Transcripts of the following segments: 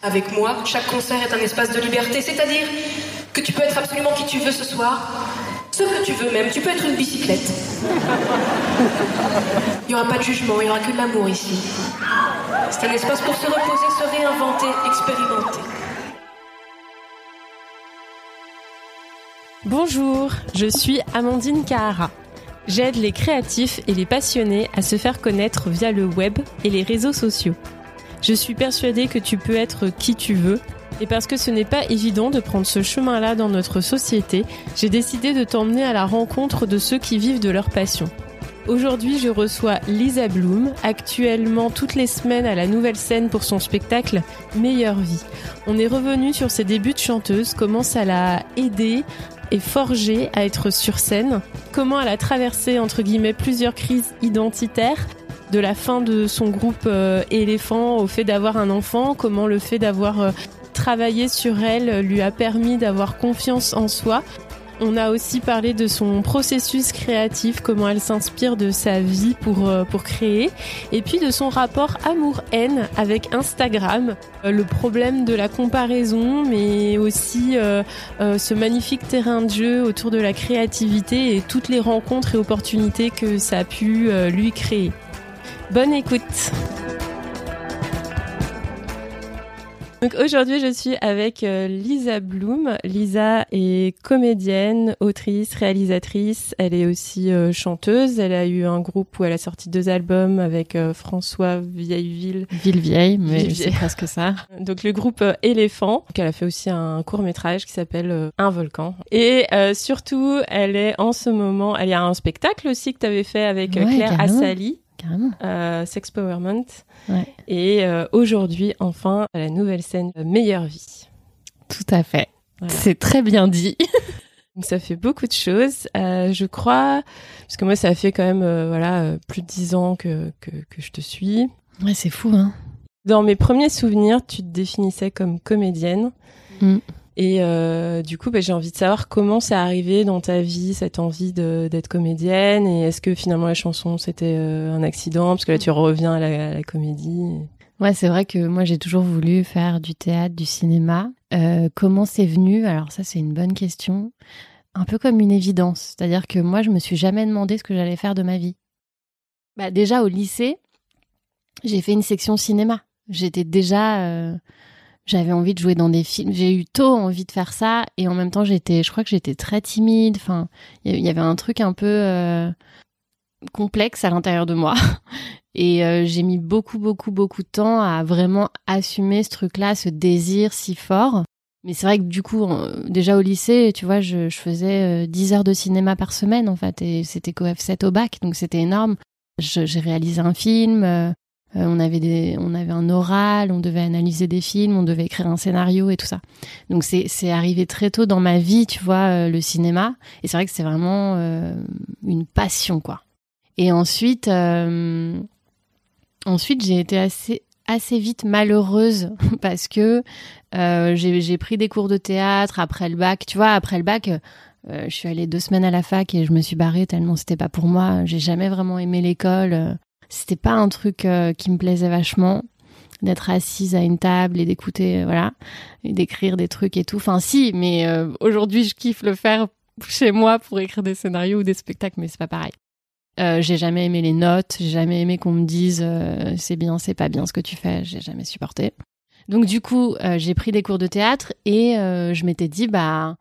Avec moi, chaque concert est un espace de liberté, c'est-à-dire que tu peux être absolument qui tu veux ce soir, ce que tu veux même, tu peux être une bicyclette. Il n'y aura pas de jugement, il n'y aura que de l'amour ici. C'est un espace pour se reposer, se réinventer, expérimenter. Bonjour, je suis Amandine Kahara. J'aide les créatifs et les passionnés à se faire connaître via le web et les réseaux sociaux. Je suis persuadée que tu peux être qui tu veux. Et parce que ce n'est pas évident de prendre ce chemin-là dans notre société, j'ai décidé de t'emmener à la rencontre de ceux qui vivent de leur passion. Aujourd'hui, je reçois Lisa Bloom, actuellement toutes les semaines à la nouvelle scène pour son spectacle Meilleure vie. On est revenu sur ses débuts de chanteuse, comment ça l'a aidée et forgée à être sur scène, comment elle a traversé entre guillemets plusieurs crises identitaires de la fin de son groupe euh, éléphant au fait d'avoir un enfant, comment le fait d'avoir euh, travaillé sur elle lui a permis d'avoir confiance en soi. On a aussi parlé de son processus créatif, comment elle s'inspire de sa vie pour, euh, pour créer, et puis de son rapport amour-haine avec Instagram, le problème de la comparaison, mais aussi ce magnifique terrain de jeu autour de la créativité et toutes les rencontres et opportunités que ça a pu lui créer. Bonne écoute. Donc aujourd'hui, je suis avec euh, Lisa Bloom. Lisa est comédienne, autrice, réalisatrice. Elle est aussi euh, chanteuse. Elle a eu un groupe où elle a sorti deux albums avec euh, François Vieilleville. Ville vieille, mais c'est presque ça. Donc le groupe Éléphant. elle a fait aussi un court métrage qui s'appelle Un volcan. Et surtout, elle est en ce moment, elle y a un spectacle aussi que tu avais fait avec Claire Assali Carrément. Euh, Sex Powerment. Et euh, aujourd'hui, enfin, la nouvelle scène euh, Meilleure vie. Tout à fait. C'est très bien dit. Donc ça fait beaucoup de choses. je crois, parce que moi, ça fait quand même voilà plus de dix ans que, que, que je te suis. Ouais, c'est fou, hein. Dans mes premiers souvenirs, tu te définissais comme comédienne. Mm. Et euh, du coup, bah, j'ai envie de savoir comment c'est arrivé dans ta vie cette envie d'être comédienne et est-ce que finalement la chanson c'était euh, un accident parce que là tu reviens à la, comédie. Ouais, c'est vrai que moi j'ai toujours voulu faire du théâtre, du cinéma. Euh, comment c'est venu? Alors ça c'est une bonne question. Un peu comme une évidence, c'est-à-dire que moi je me suis jamais demandé ce que j'allais faire de ma vie. Bah déjà au lycée, j'ai fait une section cinéma. J'étais déjà j'avais envie de jouer dans des films. J'ai eu tôt envie de faire ça et en même temps j'étais, je crois que j'étais très timide. Enfin, il y avait un truc un peu euh, complexe à l'intérieur de moi et euh, j'ai mis beaucoup beaucoup beaucoup de temps à vraiment assumer ce truc-là, ce désir si fort. Mais c'est vrai que du coup, déjà au lycée, tu vois, je, je faisais 10 euh, heures de cinéma par semaine en fait et c'était f 7 au bac, donc c'était énorme. J'ai réalisé un film. Euh, on avait des, on avait un oral, on devait analyser des films, on devait écrire un scénario et tout ça. Donc c'est, c'est arrivé très tôt dans ma vie, tu vois, euh, le cinéma. Et c'est vrai que c'est vraiment euh, une passion, quoi. Et ensuite, ensuite j'ai été assez, assez vite malheureuse parce que j'ai, j'ai pris des cours de théâtre après le bac. Tu vois, après le bac. je suis allée deux semaines à la fac et je me suis barrée tellement c'était pas pour moi. J'ai jamais vraiment aimé l'école c'était pas un truc euh, qui me plaisait vachement d'être assise à une table et d'écouter, euh, voilà, et d'écrire des trucs et tout. Enfin, si, mais euh, aujourd'hui, je kiffe le faire chez moi pour écrire des scénarios ou des spectacles, mais c'est pas pareil. j'ai jamais aimé les notes, j'ai jamais aimé qu'on me dise c'est bien, c'est pas bien ce que tu fais, j'ai jamais supporté. Donc du coup, j'ai pris des cours de théâtre et je m'étais dit bah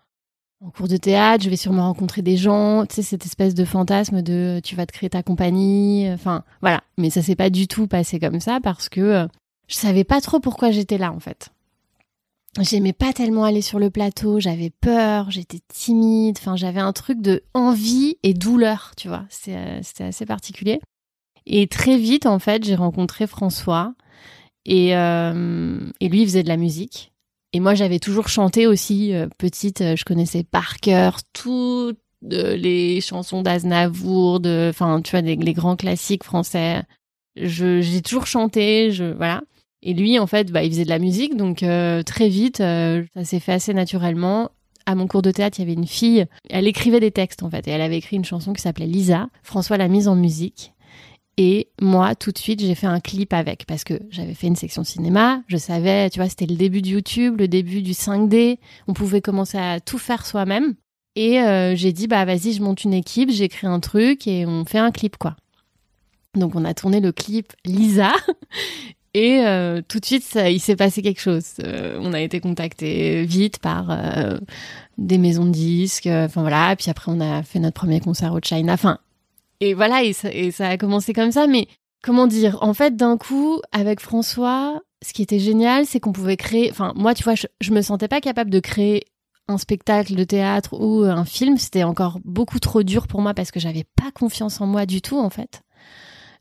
en cours de théâtre, je vais sûrement rencontrer des gens, tu sais, cette espèce de fantasme de tu vas te créer ta compagnie, enfin voilà. Mais ça s'est pas du tout passé comme ça parce que euh, je savais pas trop pourquoi j'étais là en fait. J'aimais pas tellement aller sur le plateau, j'avais peur, j'étais timide, enfin j'avais un truc de envie et douleur, tu vois. Euh, c'était assez particulier. Et très vite en fait, j'ai rencontré François et, euh, et lui il faisait de la musique. Et moi, j'avais toujours chanté aussi, euh, petite, euh, je connaissais par cœur toutes euh, les chansons d'Aznavour, de, enfin, tu vois, les, grands classiques français. j'ai toujours chanté, je, voilà. Et lui, en fait, bah, il faisait de la musique, donc très vite, ça s'est fait assez naturellement. À mon cours de théâtre, il y avait une fille, elle écrivait des textes, en fait, et elle avait écrit une chanson qui s'appelait Lisa. François l'a mise en musique. Et moi, tout de suite, j'ai fait un clip avec parce que j'avais fait une section cinéma. Je savais, tu vois, c'était le début de YouTube, le début du 5D. On pouvait commencer à tout faire soi-même. Et euh, j'ai dit, bah vas-y, je monte une équipe, j'écris un truc et on fait un clip, quoi. Donc on a tourné le clip Lisa. Et euh, tout de suite, ça, il s'est passé quelque chose. Euh, on a été contacté vite par des maisons de disques. Enfin voilà. Puis après, on a fait notre premier concert au China. Enfin, et voilà, et ça, a commencé comme ça. Mais comment dire? En fait, d'un coup, avec François, ce qui était génial, c'est qu'on pouvait créer. Enfin, moi, tu vois, je, je me sentais pas capable de créer un spectacle de théâtre ou un film. C'était encore beaucoup trop dur pour moi parce que j'avais pas confiance en moi du tout, en fait.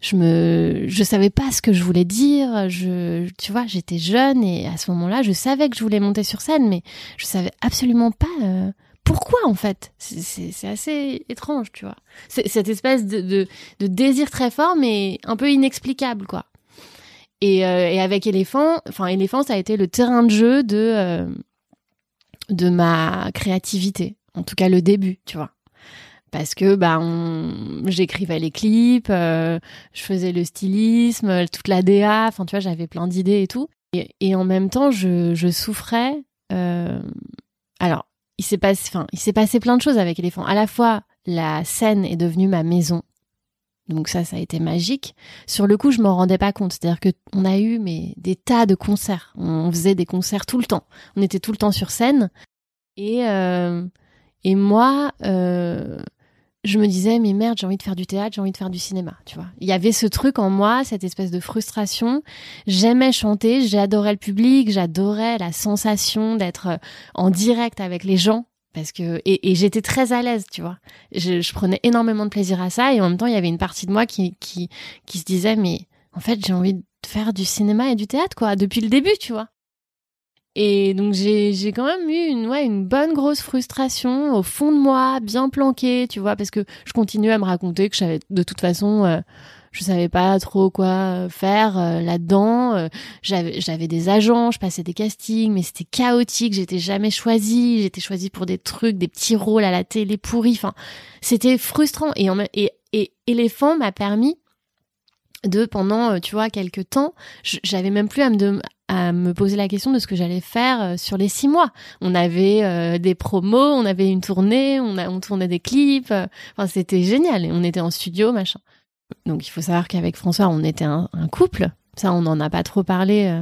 Je me, je savais pas ce que je voulais dire. Je, tu vois, j'étais jeune et à ce moment-là, je savais que je voulais monter sur scène, mais je savais absolument pas. Euh, pourquoi en fait? C'est assez étrange, tu vois. Cette espèce de, désir très fort, mais un peu inexplicable, quoi. Et, euh, avec éléphant, enfin éléphant, ça a été le terrain de jeu de euh, de ma créativité, en tout cas le début, tu vois. Parce que bah j'écrivais les clips, euh, je faisais le stylisme, toute la DA, enfin tu vois, j'avais plein d'idées et tout. Et, en même temps, je souffrais. alors il s'est passé, enfin, il s'est passé plein de choses avec Éléphant. À la fois, la scène est devenue ma maison. Donc ça, ça a été magique. Sur le coup, je m'en rendais pas compte. C'est-à-dire que on a eu mais des tas de concerts. On faisait des concerts tout le temps. On était tout le temps sur scène. Et euh, et moi, euh, je me disais, mais merde, j'ai envie de faire du théâtre, j'ai envie de faire du cinéma, tu vois. Il y avait ce truc en moi, cette espèce de frustration. J'aimais chanter, j'adorais le public, j'adorais la sensation d'être euh, en direct avec les gens. Parce que et, j'étais très à l'aise, tu vois. Je, je, prenais énormément de plaisir à ça et en même temps il y avait une partie de moi qui qui qui se disait mais en fait j'ai envie de faire du cinéma et du théâtre quoi depuis le début, tu vois. Et donc j'ai quand même eu une ouais une bonne grosse frustration au fond de moi, bien planquée, tu vois, parce que je continuais à me raconter que j'avais de toute façon euh, je savais pas trop quoi faire euh, là-dedans. Euh, j'avais des agents, je passais des castings, mais c'était chaotique. J'étais jamais choisie. J'étais choisie pour des trucs, des petits rôles à la télé pourris. Enfin, c'était frustrant. Et, en, et, et Éléphant m'a permis de pendant tu vois quelques temps j'avais même plus à me à me poser la question de ce que j'allais faire euh, sur les six mois. On avait euh, des promos, on avait une tournée, on, a, on tournait des clips. Euh, enfin, c'était génial. On était en studio, machin. Donc, il faut savoir qu'avec François, on était un, couple. Ça, on n'en a pas trop parlé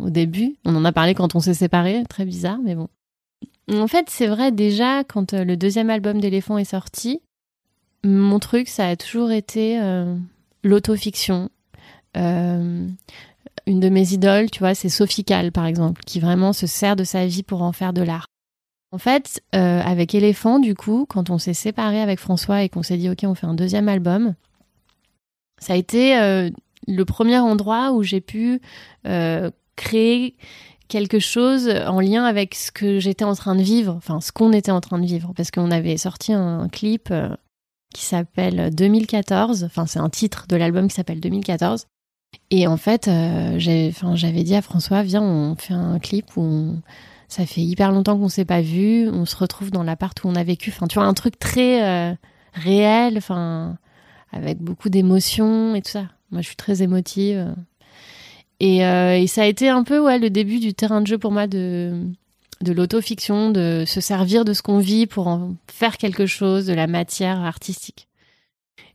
au début. On en a parlé quand on s'est séparés. Très bizarre, mais bon. En fait, c'est vrai, déjà, quand le deuxième album d'Éléphant est sorti, mon truc, ça a toujours été l'autofiction. Une de mes idoles, tu vois, c'est Sophie Calle, par exemple, qui vraiment se sert de sa vie pour en faire de l'art. En fait, euh, avec Éléphant, du coup, quand on s'est séparé avec François et qu'on s'est dit, OK, on fait un deuxième album, ça a été euh, le premier endroit où j'ai pu euh, créer quelque chose en lien avec ce que j'étais en train de vivre, enfin, ce qu'on était en train de vivre, parce qu'on avait sorti un, clip qui s'appelle 2014, enfin, c'est un titre de l'album qui s'appelle 2014. Et en fait, euh, j'avais dit à François, viens, on fait un clip où ça fait hyper longtemps qu'on s'est pas vu, on se retrouve dans l'appart où on a vécu. Enfin, tu vois, un truc très euh, réel, enfin, avec beaucoup d'émotions et tout ça. Moi, je suis très émotive. Et, euh, et, ça a été un peu ouais, le début du terrain de jeu pour moi de, de l'autofiction, de se servir de ce qu'on vit pour en faire quelque chose, de la matière artistique.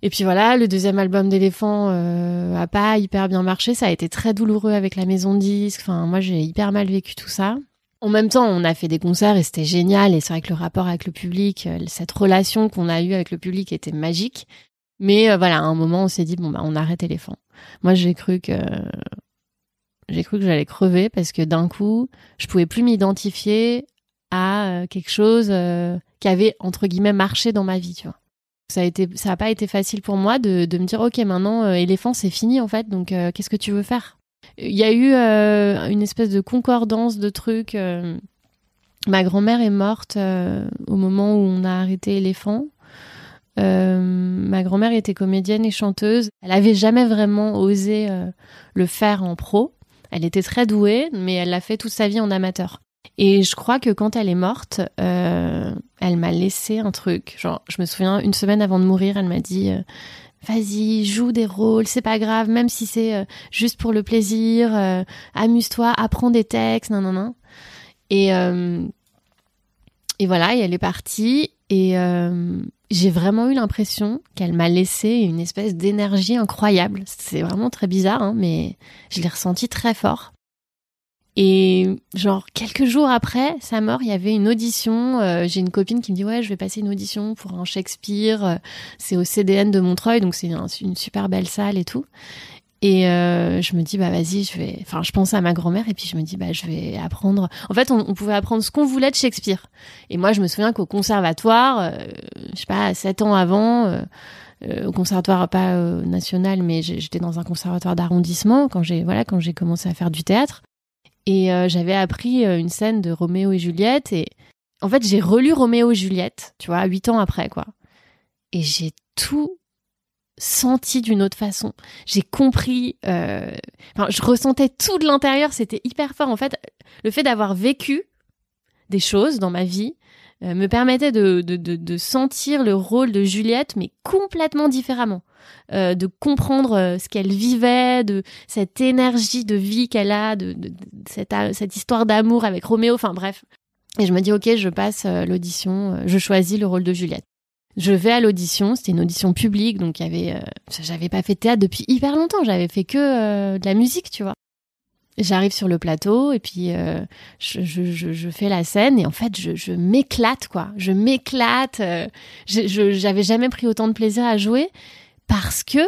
Et puis voilà, le deuxième album d'éléphant euh, a pas hyper bien marché. Ça a été très douloureux avec la maison de disques. Enfin, moi, j'ai hyper mal vécu tout ça. En même temps, on a fait des concerts et c'était génial. Et c'est vrai que le rapport avec le public, euh, cette relation qu'on a eue avec le public était magique. Mais euh, voilà, à un moment, on s'est dit bon bah on arrête éléphant. Moi, j'ai cru que j'ai cru que j'allais crever parce que d'un coup, je pouvais plus m'identifier à euh, quelque chose qui avait entre guillemets marché dans ma vie, tu vois ça a été ça a pas été facile pour moi de, me dire ok maintenant euh, éléphant c'est fini en fait donc euh, qu'est-ce que tu veux faire? Il y a eu euh, une espèce de concordance de trucs ma grand-mère est morte au moment où on a arrêté éléphant. Ma grand-mère était comédienne et chanteuse. Elle avait jamais vraiment osé le faire en pro. Elle était très douée mais elle l'a fait toute sa vie en amateur et je crois que quand elle est morte, euh, elle m'a laissé un truc. Genre, je me souviens, une semaine avant de mourir, elle m'a dit euh, vas-y, joue des rôles, c'est pas grave, même si c'est euh, juste pour le plaisir, amuse-toi, apprends des textes, non, non, non. Et, et voilà, et elle est partie, et j'ai vraiment eu l'impression qu'elle m'a laissé une espèce d'énergie incroyable. C'est vraiment très bizarre, hein, mais je l'ai ressenti très fort. Et genre quelques jours après sa mort, il y avait une audition. Euh, j'ai une copine qui me dit ouais, je vais passer une audition pour un Shakespeare. Euh, c'est au CDN de Montreuil, donc c'est une, super belle salle et tout. Et euh, je me dis bah vas-y, je vais. Enfin, je pense à ma grand-mère et puis je me dis bah je vais apprendre. En fait, on, pouvait apprendre ce qu'on voulait de Shakespeare. Et moi, je me souviens qu'au conservatoire, je sais pas, sept ans avant. au conservatoire pas national mais j'étais dans un conservatoire d'arrondissement quand j'ai voilà quand j'ai commencé à faire du théâtre et euh, j'avais appris euh, une scène de Roméo et Juliette. Et en fait, j'ai relu Roméo et Juliette, tu vois, huit ans après, quoi. Et j'ai tout senti d'une autre façon. J'ai compris. Euh... Enfin, je ressentais tout de l'intérieur. C'était hyper fort. En fait, le fait d'avoir vécu des choses dans ma vie euh, me permettait de, de, de, de, sentir le rôle de Juliette, mais complètement différemment. Euh, de comprendre euh, ce qu'elle vivait, de cette énergie de vie qu'elle a, de, cette, cette, histoire d'amour avec Roméo, enfin bref. Et je me dis, ok, je passe l'audition, je choisis le rôle de Juliette. Je vais à l'audition, c'était une audition publique, donc il y avait, j'avais pas fait de théâtre depuis hyper longtemps, j'avais fait que de la musique, tu vois. J'arrive sur le plateau et puis euh, je, je, je, fais la scène et en fait je, m'éclate quoi. Je m'éclate. Euh, j'avais jamais pris autant de plaisir à jouer parce que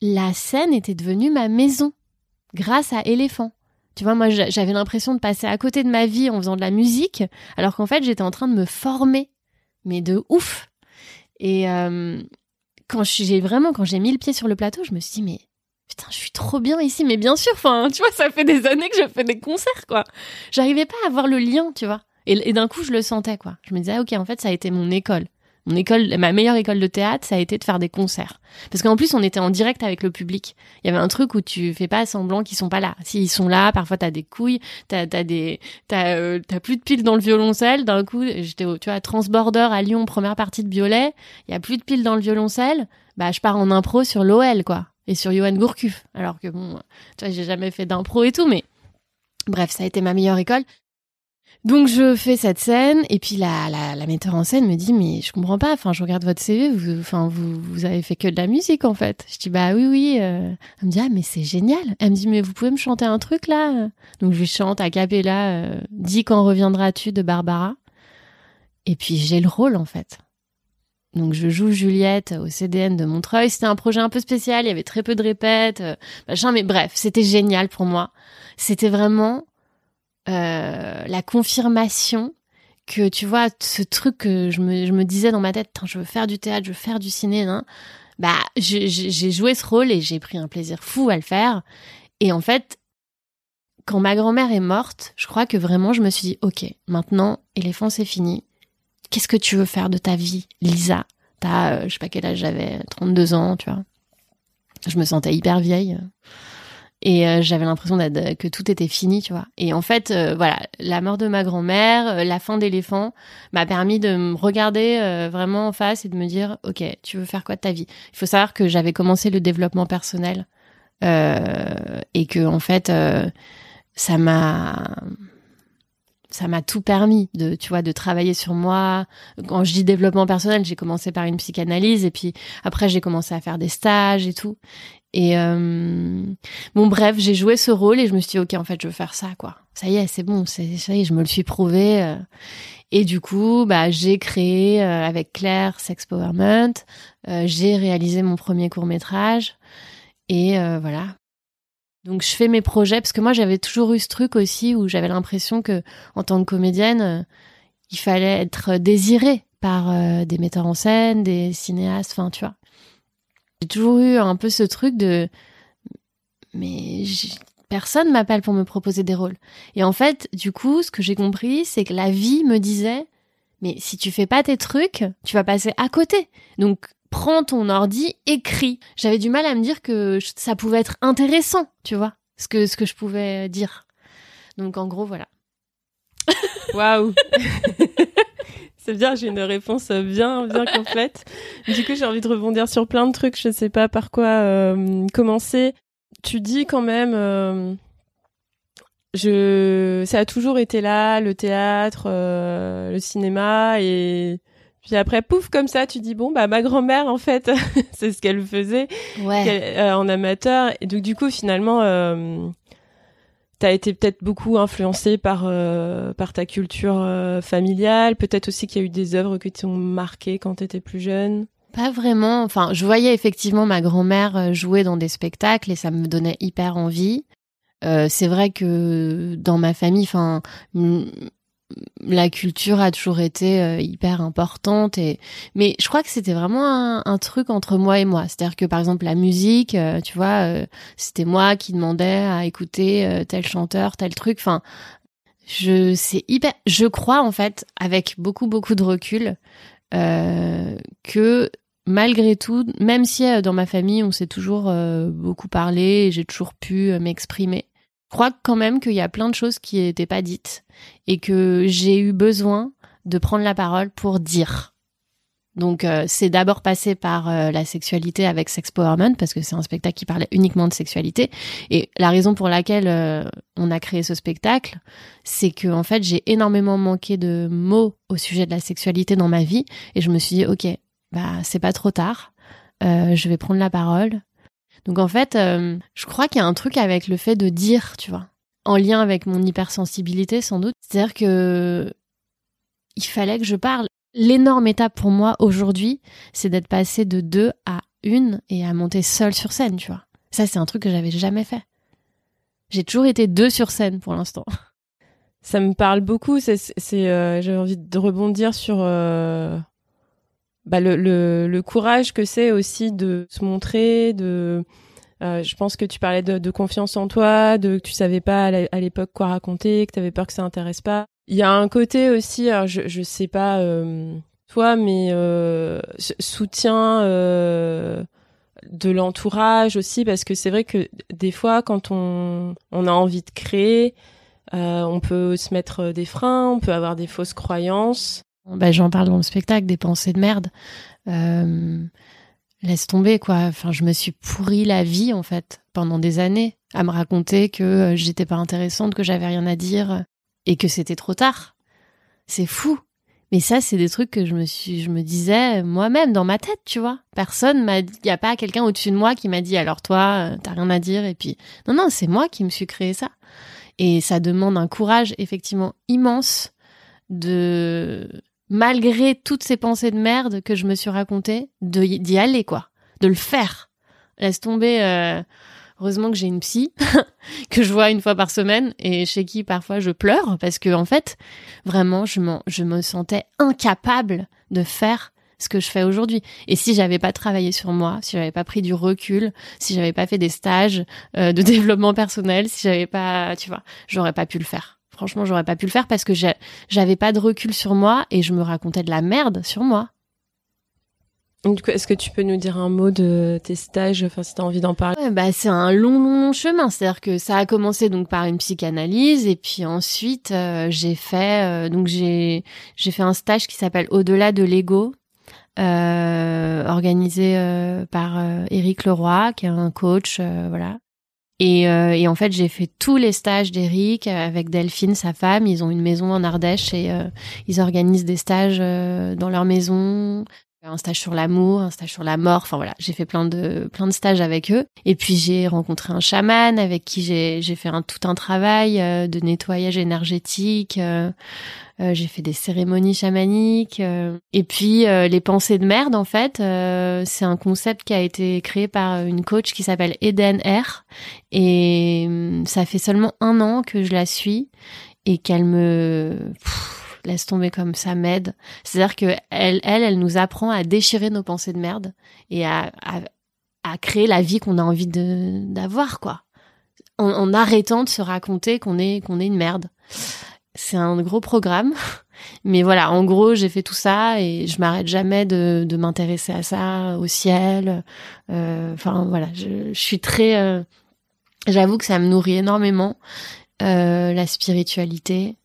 la scène était devenue ma maison grâce à Éléphant. Tu vois, moi j'avais l'impression de passer à côté de ma vie en faisant de la musique alors qu'en fait j'étais en train de me former, mais de ouf. Et euh, quand j'ai vraiment quand j'ai mis le pied sur le plateau, je me suis dit mais putain, je suis trop bien ici, mais bien sûr, enfin, tu vois, ça fait des années que je fais des concerts, quoi. J'arrivais pas à avoir le lien, tu vois. Et, d'un coup, je le sentais, quoi. Je me disais, ah, ok, en fait, ça a été mon école. Mon école, ma meilleure école de théâtre, ça a été de faire des concerts. Parce qu'en plus, on était en direct avec le public. Il y avait un truc où tu fais pas semblant qu'ils sont pas là. S'ils sont là, parfois t'as des couilles, t'as as des, t'as euh, plus de piles dans le violoncelle. D'un coup, j'étais, tu vois, transborder à Lyon, première partie de Violet. Il y a plus de piles dans le violoncelle. Bah, je pars en impro sur l'OL, quoi et sur Johan Gourcuff. Alors que bon, tu vois, j'ai jamais fait d'impro et tout, mais bref, ça a été ma meilleure école. Donc je fais cette scène et puis la, la, la metteur en scène me dit mais je comprends pas, enfin je regarde votre CV, vous, enfin vous, vous avez fait que de la musique en fait. Je dis bah oui oui. Euh. Elle me dit ah mais c'est génial. Elle me dit mais vous pouvez me chanter un truc là? Donc je lui chante à capella euh, Dis quand reviendras-tu de Barbara. Et puis j'ai le rôle en fait. Donc je joue Juliette au CDN de Montreuil. C'était un projet un peu spécial, il y avait très peu de répètes, euh, machin, mais bref, c'était génial pour moi. C'était vraiment euh, la confirmation que tu vois ce truc que je me, disais dans ma tête, je veux faire du théâtre, je veux faire du ciné, hein. bah j'ai joué ce rôle et j'ai pris un plaisir fou à le faire. Et en fait, quand ma grand-mère est morte, je crois que vraiment je me suis dit, ok, maintenant, éléphant c'est fini qu'est-ce que tu veux faire de ta vie, Lisa? T'as, euh, je sais pas quel âge j'avais, 32 ans, tu vois. Je me sentais hyper vieille. Et euh, j'avais l'impression que tout était fini, tu vois. Et en fait, euh, voilà, la mort de ma grand-mère, la fin d'éléphant, m'a permis de me regarder vraiment en face et de me dire, ok, tu veux faire quoi de ta vie? Il faut savoir que j'avais commencé le développement personnel et que en fait, ça m'a ça m'a tout permis de tu vois de travailler sur moi. Quand je dis développement personnel j'ai commencé par une psychanalyse et puis après j'ai commencé à faire des stages et tout. Et euh... bon bref j'ai joué ce rôle et je me suis dit ok en fait je veux faire ça quoi. Ça y est c'est bon ça y est je me le suis prouvé euh. et du coup bah j'ai créé euh, avec Claire Sex Powerment euh, j'ai réalisé mon premier court métrage et voilà donc je fais mes projets parce que moi j'avais toujours eu ce truc aussi où j'avais l'impression que en tant que comédienne, euh, il fallait être désirée par euh, des metteurs en scène, des cinéastes, enfin tu vois. J'ai toujours eu un peu ce truc de mais personne m'appelle pour me proposer des rôles. Et en fait, du coup, ce que j'ai compris, c'est que la vie me disait mais si tu fais pas tes trucs, tu vas passer à côté. Donc prends ton ordi, écris. J'avais du mal à me dire que ça pouvait être intéressant, tu vois, ce que, ce que je pouvais dire. Donc en gros, voilà. Waouh C'est bien, j'ai une réponse bien, bien complète. Du coup, j'ai envie de rebondir sur plein de trucs. Je sais pas par quoi euh, commencer. Tu dis quand même, euh, je, ça a toujours été là, le théâtre, euh, le cinéma, et puis après, pouf, comme ça, tu dis bon, bah ma grand-mère, en fait, c'est ce qu'elle faisait Ouais. en amateur. Et donc, du coup, finalement T'as été peut-être beaucoup influencé par euh, par ta culture euh, familiale, peut-être aussi qu'il y a eu des œuvres qui t'ont marqué quand t'étais plus jeune. Pas vraiment. Enfin, je voyais effectivement ma grand-mère euh, jouer dans des spectacles et ça me donnait hyper envie. Euh, c'est vrai que dans ma famille, enfin, la culture a toujours été euh, hyper importante et mais je crois que c'était vraiment un, truc entre moi et moi. C'est-à-dire que par exemple la musique euh, tu vois euh, c'était moi qui demandais à écouter tel chanteur tel truc. Enfin je c'est hyper je crois en fait avec beaucoup beaucoup de recul que malgré tout même si dans ma famille on s'est toujours beaucoup parlé j'ai toujours pu m'exprimer crois quand même qu'il y a plein de choses qui n'étaient pas dites et que j'ai eu besoin de prendre la parole pour dire. Donc euh, c'est d'abord passé par euh, la sexualité avec Sex Powerman parce que c'est un spectacle qui parlait uniquement de sexualité. Et la raison pour laquelle euh, on a créé ce spectacle, c'est que en fait j'ai énormément manqué de mots au sujet de la sexualité dans ma vie. Et je me suis dit ok bah c'est pas trop tard, je vais prendre la parole, donc en fait, euh, je crois qu'il y a un truc avec le fait de dire, tu vois, en lien avec mon hypersensibilité sans doute. C'est-à-dire que il fallait que je parle. L'énorme étape pour moi aujourd'hui, c'est d'être passé de deux à une et à monter seule sur scène, tu vois. Ça, c'est un truc que j'avais jamais fait. J'ai toujours été deux sur scène pour l'instant. Ça me parle beaucoup. C'est, euh, j'ai envie de rebondir sur euh, bah, le, le, le, courage que c'est aussi de se montrer, de euh, je pense que tu parlais de, de, confiance en toi, de que tu savais pas à l'époque quoi raconter, que tu avais peur que ça intéresse pas. Il y a un côté aussi, alors je je sais pas euh, toi, mais euh, soutien euh, de l'entourage aussi, parce que c'est vrai que des fois quand on on a envie de créer, euh, on peut se mettre des freins, on peut avoir des fausses croyances. Bah, j'en parle dans le spectacle, des pensées de merde. Euh, laisse tomber, quoi. Enfin, je me suis pourri la vie, en fait, pendant des années, à me raconter que euh, j'étais pas intéressante, que j'avais rien à dire et que c'était trop tard. C'est fou. Mais ça, c'est des trucs que je me suis, je me disais moi-même dans ma tête, tu vois. Personne m'a, il y a pas quelqu'un au-dessus de moi qui m'a dit alors toi, euh, t'as rien à dire et puis non non, c'est moi qui me suis créé ça. Et ça demande un courage effectivement immense de malgré toutes ces pensées de merde que je me suis racontées, d'y aller, quoi. De le faire. Laisse tomber. Euh, heureusement que j'ai une psy que je vois une fois par semaine et chez qui parfois je pleure parce que en fait, vraiment, je, je me sentais incapable de faire ce que je fais aujourd'hui. Et si j'avais pas travaillé sur moi, si j'avais pas pris du recul, si j'avais pas fait des stages euh, de développement personnel, si j'avais pas, tu vois, j'aurais pas pu le faire. Franchement, j'aurais pas pu le faire parce que j'avais pas de recul sur moi et je me racontais de la merde sur moi. Du coup, est-ce que tu peux nous dire un mot de tes stages, enfin si tu as envie d'en parler? Bah c'est un long long chemin, c'est-à-dire que ça a commencé donc par une psychanalyse et puis ensuite euh, j'ai fait euh, donc j'ai j'ai fait un stage qui s'appelle Au-delà de l'ego euh, organisé euh, par Éric Leroy qui est un coach voilà et, euh, et, en fait, j'ai fait tous les stages d'Eric avec Delphine, sa femme. Ils ont une maison en Ardèche et euh, ils organisent des stages euh, dans leur maison. Un stage sur l'amour, un stage sur la mort. Enfin voilà, j'ai fait plein de plein de stages avec eux. Et puis j'ai rencontré un chaman avec qui j'ai fait un tout un travail de nettoyage énergétique. Euh, j'ai fait des cérémonies chamaniques. Euh, et puis euh, les pensées de merde, en fait, c'est un concept qui a été créé par une coach qui s'appelle Eden R. Et ça fait seulement un an que je la suis et qu'elle me laisse tomber comme ça m'aide. C'est-à-dire que elle, elle, elle nous apprend à déchirer nos pensées de merde et à, à, à créer la vie qu'on a envie d'avoir, quoi. En, arrêtant de se raconter qu'on est qu'on est une merde c'est un gros programme. Mais voilà, en gros, j'ai fait tout ça et je m'arrête jamais de, de m'intéresser à ça, au ciel. Euh, enfin voilà, je, je, suis très. Euh, j'avoue que ça me nourrit énormément euh, la spiritualité.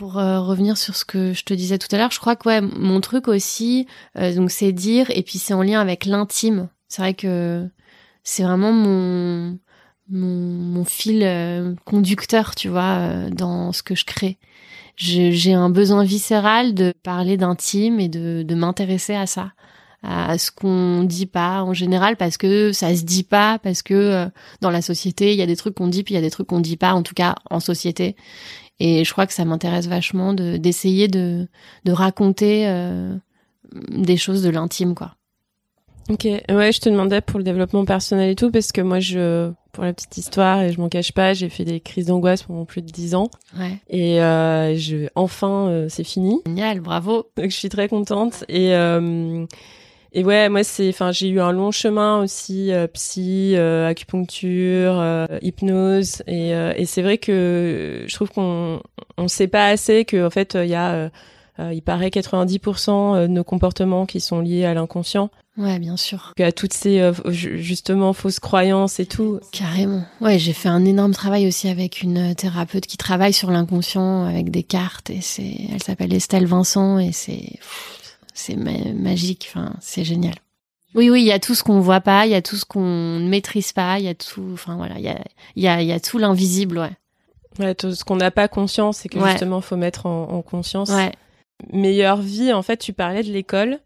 Pour revenir sur ce que je te disais tout à l'heure, je crois que ouais, mon truc aussi, donc c'est dire, et puis c'est en lien avec l'intime. C'est vrai que c'est vraiment mon, mon, mon fil conducteur, tu vois, dans ce que je crée j'ai un besoin viscéral de parler d'intime et de, de m'intéresser à ça à ce qu'on dit pas en général parce que ça se dit pas parce que euh, dans la société il y a des trucs qu'on dit puis il y a des trucs qu'on dit pas en tout cas en société et je crois que ça m'intéresse vachement de d'essayer de de raconter euh, des choses de l'intime quoi Ok, ouais, je te demandais pour le développement personnel et tout, parce que moi, je, pour la petite histoire, et je m'en cache pas, j'ai fait des crises d'angoisse pendant plus de dix ans. Ouais. Et euh, je, enfin, euh, c'est fini. Génial, bravo. Donc, je suis très contente. Et euh, et ouais, moi, c'est, enfin, j'ai eu un long chemin aussi, euh, psy, euh, acupuncture, hypnose, et, et c'est vrai que je trouve qu'on on sait pas assez que en fait, il y a il paraît 90% de nos comportements qui sont liés à l'inconscient. Ouais, bien sûr. À toutes ces euh, justement fausses croyances et tout. Carrément. Ouais, j'ai fait un énorme travail aussi avec une thérapeute qui travaille sur l'inconscient avec des cartes et c'est, elle s'appelle Estelle Vincent et c'est, c'est magique. Enfin, c'est génial. Oui, oui, il y a tout ce qu'on voit pas, il y a tout ce qu'on ne maîtrise pas, il y a tout, enfin voilà, il y a, il y a, il y a tout l'invisible, ouais. Ouais, tout ce qu'on n'a pas conscience et que justement faut mettre en, en conscience. Ouais. Meilleure vie, en fait, tu parlais de l'école.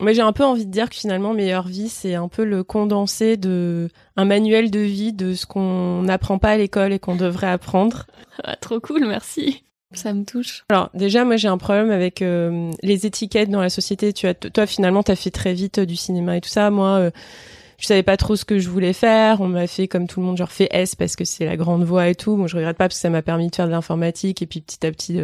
Mais j'ai un peu envie de dire que finalement, meilleure vie, c'est un peu le condensé de un manuel de vie de ce qu'on n'apprend pas à l'école et qu'on devrait apprendre. Ah, trop cool, merci. Ça me touche. Alors déjà, moi j'ai un problème avec euh, les étiquettes dans la société. Tu as, toi finalement, t'as fait très vite euh, du cinéma et tout ça. Moi, euh, je savais pas trop ce que je voulais faire. On m'a fait comme tout le monde, genre fait S parce que c'est la grande voix et tout. Moi, je regrette pas parce que ça m'a permis de faire de l'informatique et puis petit à petit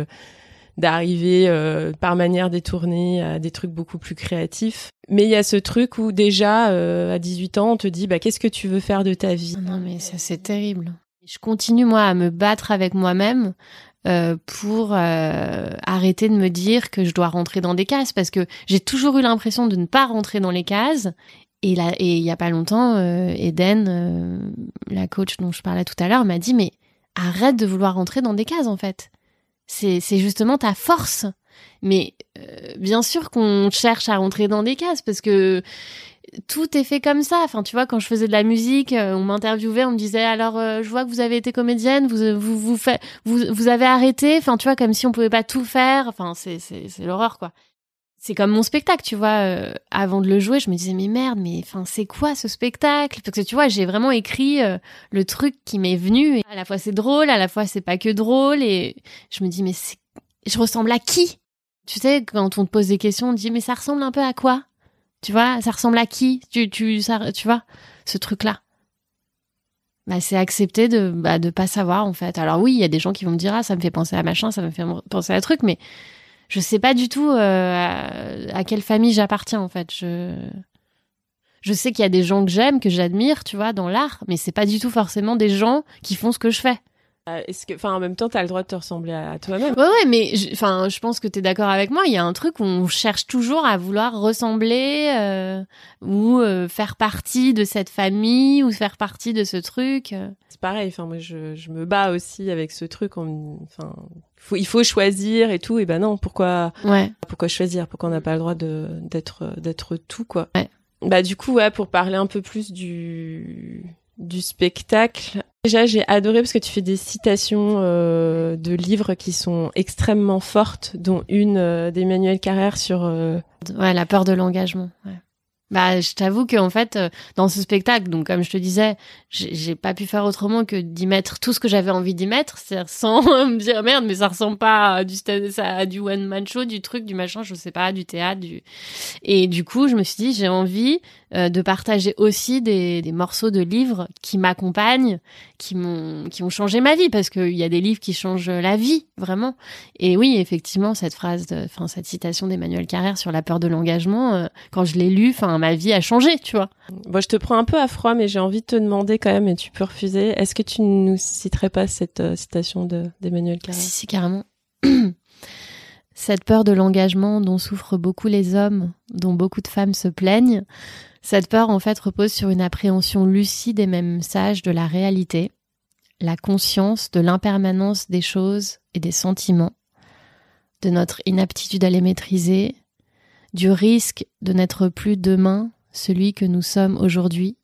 d'arriver euh, par manière détournée à des trucs beaucoup plus créatifs. Mais il y a ce truc où déjà euh, à 18 ans, on te dit bah qu'est-ce que tu veux faire de ta vie? Non mais ça c'est terrible. Je continue moi à me battre avec moi-même euh, pour arrêter de me dire que je dois rentrer dans des cases parce que j'ai toujours eu l'impression de ne pas rentrer dans les cases. Et là, et il y a pas longtemps, Eden, la coach dont je parlais tout à l'heure, m'a dit mais arrête de vouloir rentrer dans des cases en fait. C'est, justement ta force. Mais euh, bien sûr qu'on cherche à rentrer dans des cases parce que tout est fait comme ça. Enfin, tu vois, quand je faisais de la musique, euh, on m'interviewait, on me disait alors, euh, je vois que vous avez été comédienne, vous vous vous, fait, vous, vous avez arrêté. Enfin, tu vois, comme si on pouvait pas tout faire. Enfin, c'est c'est c'est l'horreur quoi c'est comme mon spectacle, tu vois. Euh, avant de le jouer, je me disais mais merde, mais enfin c'est quoi ce spectacle? Parce que tu vois, j'ai vraiment écrit euh, le truc qui m'est venu. À la fois c'est drôle, à la fois c'est pas que drôle, et je me dis mais je ressemble à qui? Tu sais, quand on te pose des questions, on te dit mais ça ressemble un peu à quoi? Tu vois, ça ressemble à qui? Tu tu ça, tu vois ce truc là bah, c'est accepter de bah, de pas savoir en fait. Alors oui, il y a des gens qui vont me dire ah ça me fait penser à machin, ça me fait penser à un truc, mais je sais pas du tout euh, à, quelle famille j'appartiens en fait. Je je sais qu'il y a des gens que j'aime, que j'admire, tu vois, dans l'art, mais c'est pas du tout forcément des gens qui font ce que je fais. Euh, est-ce que, enfin, en même temps, t'as le droit de te ressembler à, toi-même. Ouais, ouais, mais enfin, je, pense que t'es d'accord avec moi. Il y a un truc où on cherche toujours à vouloir ressembler euh, ou faire partie de cette famille ou faire partie de ce truc. C'est pareil. Enfin, moi, je, je me bats aussi avec ce truc. Enfin, il faut choisir et tout. Et ben non, pourquoi, ouais. pourquoi choisir? Pourquoi on n'a pas le droit de d'être d'être tout quoi? Ouais. Bah du coup, ouais, pour parler un peu plus du du spectacle. Déjà, j'ai adoré parce que tu fais des citations euh, de livres qui sont extrêmement fortes, dont une euh, d'Emmanuel Carrère sur euh... ouais la peur de l'engagement. Ouais. Bah, je t'avoue qu'en fait, euh, dans ce spectacle, donc comme je te disais, j'ai pas pu faire autrement que d'y mettre tout ce que j'avais envie d'y mettre, c'est-à-dire sans me dire merde, mais ça ressemble pas à du à du one man show, du truc, du machin, je sais pas, du théâtre, du et du coup, je me suis dit j'ai envie euh, de partager aussi des, des morceaux de livres qui m'accompagnent, qui m'ont qui ont changé ma vie parce qu'il y a des livres qui changent la vie vraiment. Et oui, effectivement, cette phrase, enfin cette citation d'Emmanuel Carrère sur la peur de l'engagement, euh, quand je l'ai lu, enfin ma vie a changé, tu vois. Bon, je te prends un peu à froid, mais j'ai envie de te demander quand même, et tu peux refuser. Est-ce que tu nous citerais pas cette euh, citation d'Emmanuel Carrère? Si, si, carrément. cette peur de l'engagement dont souffrent beaucoup les hommes, dont beaucoup de femmes se plaignent, cette peur en fait repose sur une appréhension lucide et même sage de la réalité, la conscience de l'impermanence des choses et des sentiments, de notre inaptitude à les maîtriser, du risque de n'être plus demain celui que nous sommes aujourd'hui.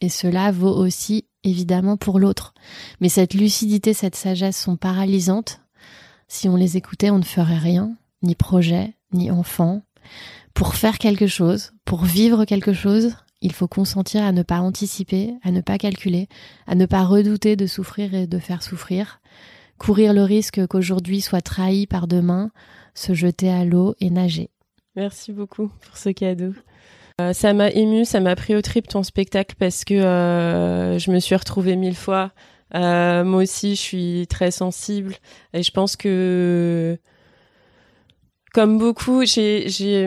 Et cela vaut aussi évidemment pour l'autre. Mais cette lucidité, cette sagesse sont paralysantes. Si on les écoutait, on ne ferait rien, ni projet, ni enfant. Pour faire quelque chose, pour vivre quelque chose, il faut consentir à ne pas anticiper, à ne pas calculer, à ne pas redouter de souffrir et de faire souffrir, courir le risque qu'aujourd'hui soit trahi par demain, se jeter à l'eau et nager. Merci beaucoup pour ce cadeau. Euh, ça m'a ému, ça m'a pris au trip ton spectacle parce que euh, je me suis retrouvée mille fois. Euh, moi aussi, je suis très sensible et je pense que comme beaucoup, j'ai j'ai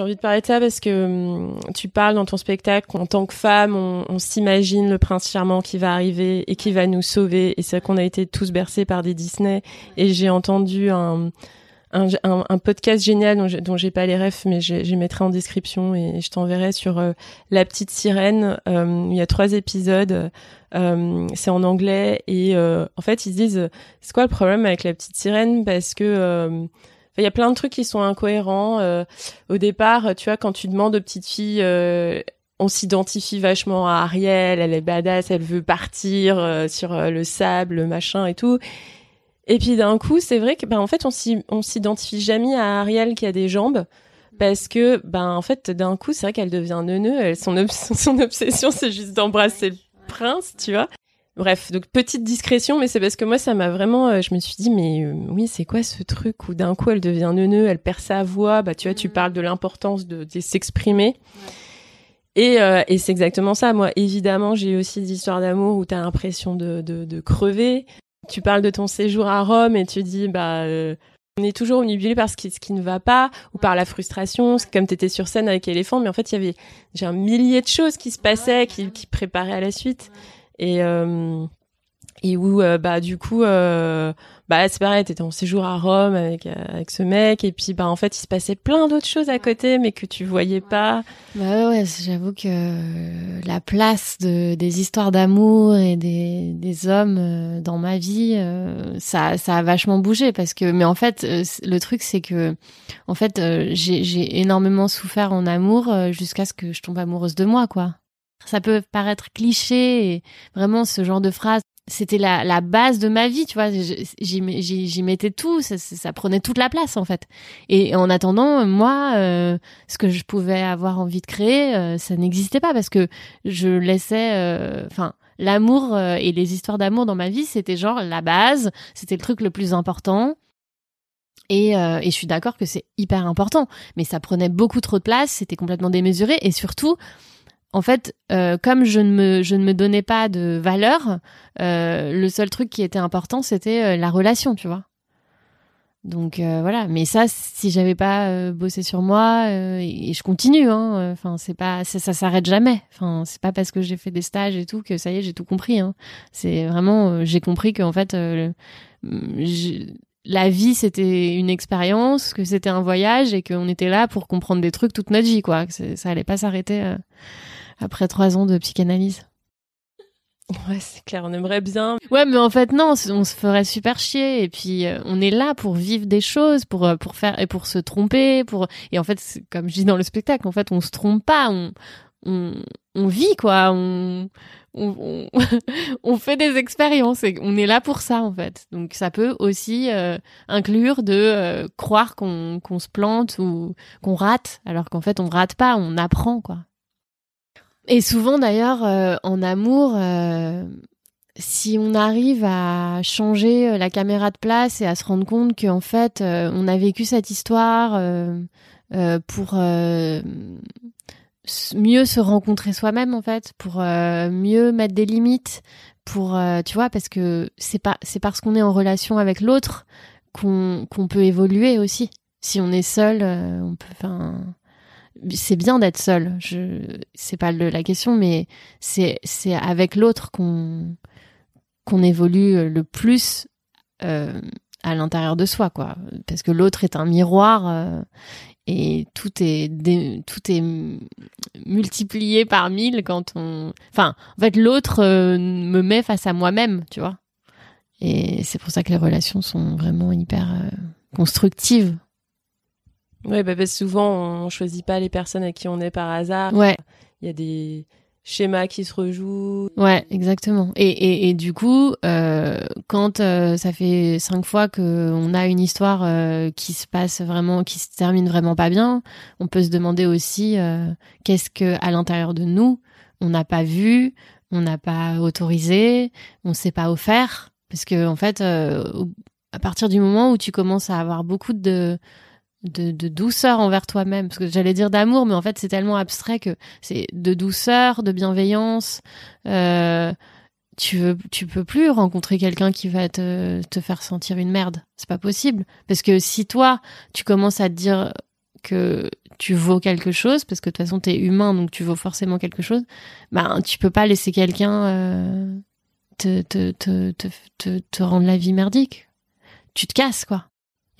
envie de parler de ça parce que hum, tu parles dans ton spectacle en tant que femme, on, s'imagine le prince charmant qui va arriver et qui va nous sauver. Et c'est qu'on a été tous bercés par des Disney. Et j'ai entendu un un, podcast génial dont j'ai pas les refs, mais je mettrai en description et je t'enverrai sur euh, La Petite Sirène. Euh, il y a trois épisodes. Euh, c'est en anglais et en fait ils disent c'est quoi le problème avec La Petite Sirène? Parce que il y a plein de trucs qui sont incohérents. au départ, tu vois, quand tu demandes aux petites filles on s'identifie vachement à Ariel, elle est badass, elle veut partir sur le sable, machin et tout. Et puis d'un coup, c'est vrai que ben en fait on s'identifie jamais à Ariel qui a des jambes parce que ben en fait d'un coup, c'est vrai qu'elle devient neuneu, elle son, son obsession c'est juste d'embrasser le prince, tu vois. Bref, donc petite discrétion, mais c'est parce que moi, ça m'a vraiment, euh, je me suis dit, mais euh, oui, c'est quoi ce truc où d'un coup, elle devient neuneu, elle perd sa voix, bah tu vois, tu mm. parles de l'importance de, s'exprimer. Et, euh, et c'est exactement ça. Moi, évidemment, j'ai aussi des histoires d'amour où tu as l'impression de, de, de, crever. Tu parles de ton séjour à Rome et tu dis, bah, euh, on est toujours omnibulé par ce qui, ce qui ne va pas ou par la frustration. Comme tu étais sur scène avec éléphant, mais en fait, il y avait j'ai un millier de choses qui se passaient, qui, qui préparaient à la suite. Et, euh, et où, euh, bah, du coup, euh, bah c'est pareil t'étais en séjour à Rome avec avec ce mec. Et puis bah en fait il se passait plein d'autres choses à côté mais que tu voyais pas. Bah ouais j'avoue que la place de des histoires d'amour et des des hommes dans ma vie ça ça a vachement bougé parce que mais en fait le truc c'est que en fait j'ai j'ai énormément souffert en amour jusqu'à ce que je tombe amoureuse de moi quoi ça peut paraître cliché et vraiment ce genre de phrase c'était la, la, base de ma vie, tu vois. J'y mettais tout, ça, prenait toute la place en fait. Et en attendant, moi, euh, ce que je pouvais avoir envie de créer, euh, ça n'existait pas parce que je laissais, euh, enfin, l'amour et les histoires d'amour dans ma vie, c'était genre la base, c'était le truc le plus important. Et, et je suis d'accord que c'est hyper important, mais ça prenait beaucoup trop de place, c'était complètement démesuré et surtout, en fait, euh, comme je ne, me, je ne me donnais pas de valeur, euh, le seul truc qui était important, c'était euh, la relation, tu vois. Donc voilà, mais ça, si j'avais pas bossé sur moi, et, je continue, hein, enfin c'est pas, ça, ça s'arrête jamais. Enfin c'est pas parce que j'ai fait des stages et tout que ça y est, j'ai tout compris. Hein. C'est vraiment, j'ai compris qu'en fait, la vie c'était une expérience, que c'était un voyage et qu'on était là pour comprendre des trucs toute notre vie, quoi. Ça allait pas s'arrêter après trois ans de psychanalyse. Ouais, c'est clair, on aimerait bien. Ouais, mais en fait non, on se ferait super chier et puis euh, on est là pour vivre des choses, pour euh, pour faire et pour se tromper, pour et en fait comme je dis dans le spectacle, en fait on se trompe pas, on on, on vit quoi, on on, on, fait des expériences et on est là pour ça en fait. Donc ça peut aussi euh, inclure de croire qu'on qu'on se plante ou qu'on rate alors qu'en fait on rate pas, on apprend quoi. Et souvent d'ailleurs, euh, en amour, euh, si on arrive à changer euh, la caméra de place et à se rendre compte qu'en fait, on a vécu cette histoire pour mieux se rencontrer soi-même en fait, pour mieux mettre des limites, pour tu vois, parce que c'est pas c'est parce qu'on est en relation avec l'autre qu'on qu'on peut évoluer aussi. Si on est seul, on peut, enfin c'est bien d'être seul. Je, c'est pas la question, mais c'est c'est avec l'autre qu'on qu'on évolue le plus euh, à l'intérieur de soi, quoi. Parce que l'autre est un miroir euh, et tout est tout est multiplié par mille quand on. Enfin, en fait, l'autre euh, me met face à moi-même, tu vois. Et c'est pour ça que les relations sont vraiment hyper constructive. Ouais, bah, parce que souvent on choisit pas les personnes à qui on est par hasard. Ouais. Il y a des schémas qui se rejouent. Ouais, exactement. Et, et, et du coup, euh, quand euh, ça fait cinq fois que on a une histoire euh, qui se passe vraiment, qui se termine vraiment pas bien, on peut se demander aussi euh, qu'est-ce que à l'intérieur de nous on n'a pas vu, on n'a pas autorisé, on s'est pas offert, parce que en fait, euh, à partir du moment où tu commences à avoir beaucoup de de, de douceur envers toi-même, parce que j'allais dire d'amour, mais en fait c'est tellement abstrait que c'est de douceur, de bienveillance. Euh, tu veux, tu peux plus rencontrer quelqu'un qui va te, te faire sentir une merde. C'est pas possible. Parce que si toi, tu commences à te dire que tu vaux quelque chose, parce que de toute façon t'es humain, donc tu vaux forcément quelque chose, ben tu peux pas laisser quelqu'un euh, te, te, te, te, te, te rendre la vie merdique. Tu te casses, quoi.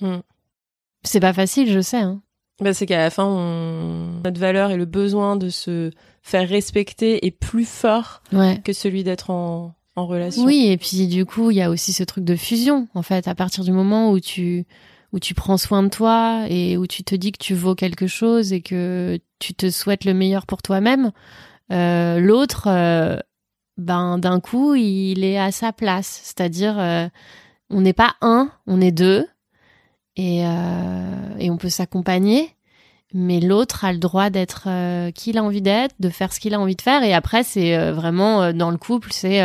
Mm. C'est pas facile, je sais. Hein. Bah, c'est qu'à la fin, on... notre valeur et le besoin de se faire respecter est plus fort Ouais. que celui d'être en, en relation. Oui, et puis du coup, il y a aussi ce truc de fusion, en fait, à partir du moment où tu où tu prends soin de toi et où tu te dis que tu vaux quelque chose et que tu te souhaites le meilleur pour toi-même, euh, l'autre, euh, ben d'un coup, il est à sa place. C'est-à-dire, euh, on n'est pas un, on est deux, et euh, et on peut s'accompagner. Mais l'autre a le droit d'être euh, qui il a envie d'être, de faire ce qu'il a envie de faire. Et après, c'est euh, vraiment euh, dans le couple, c'est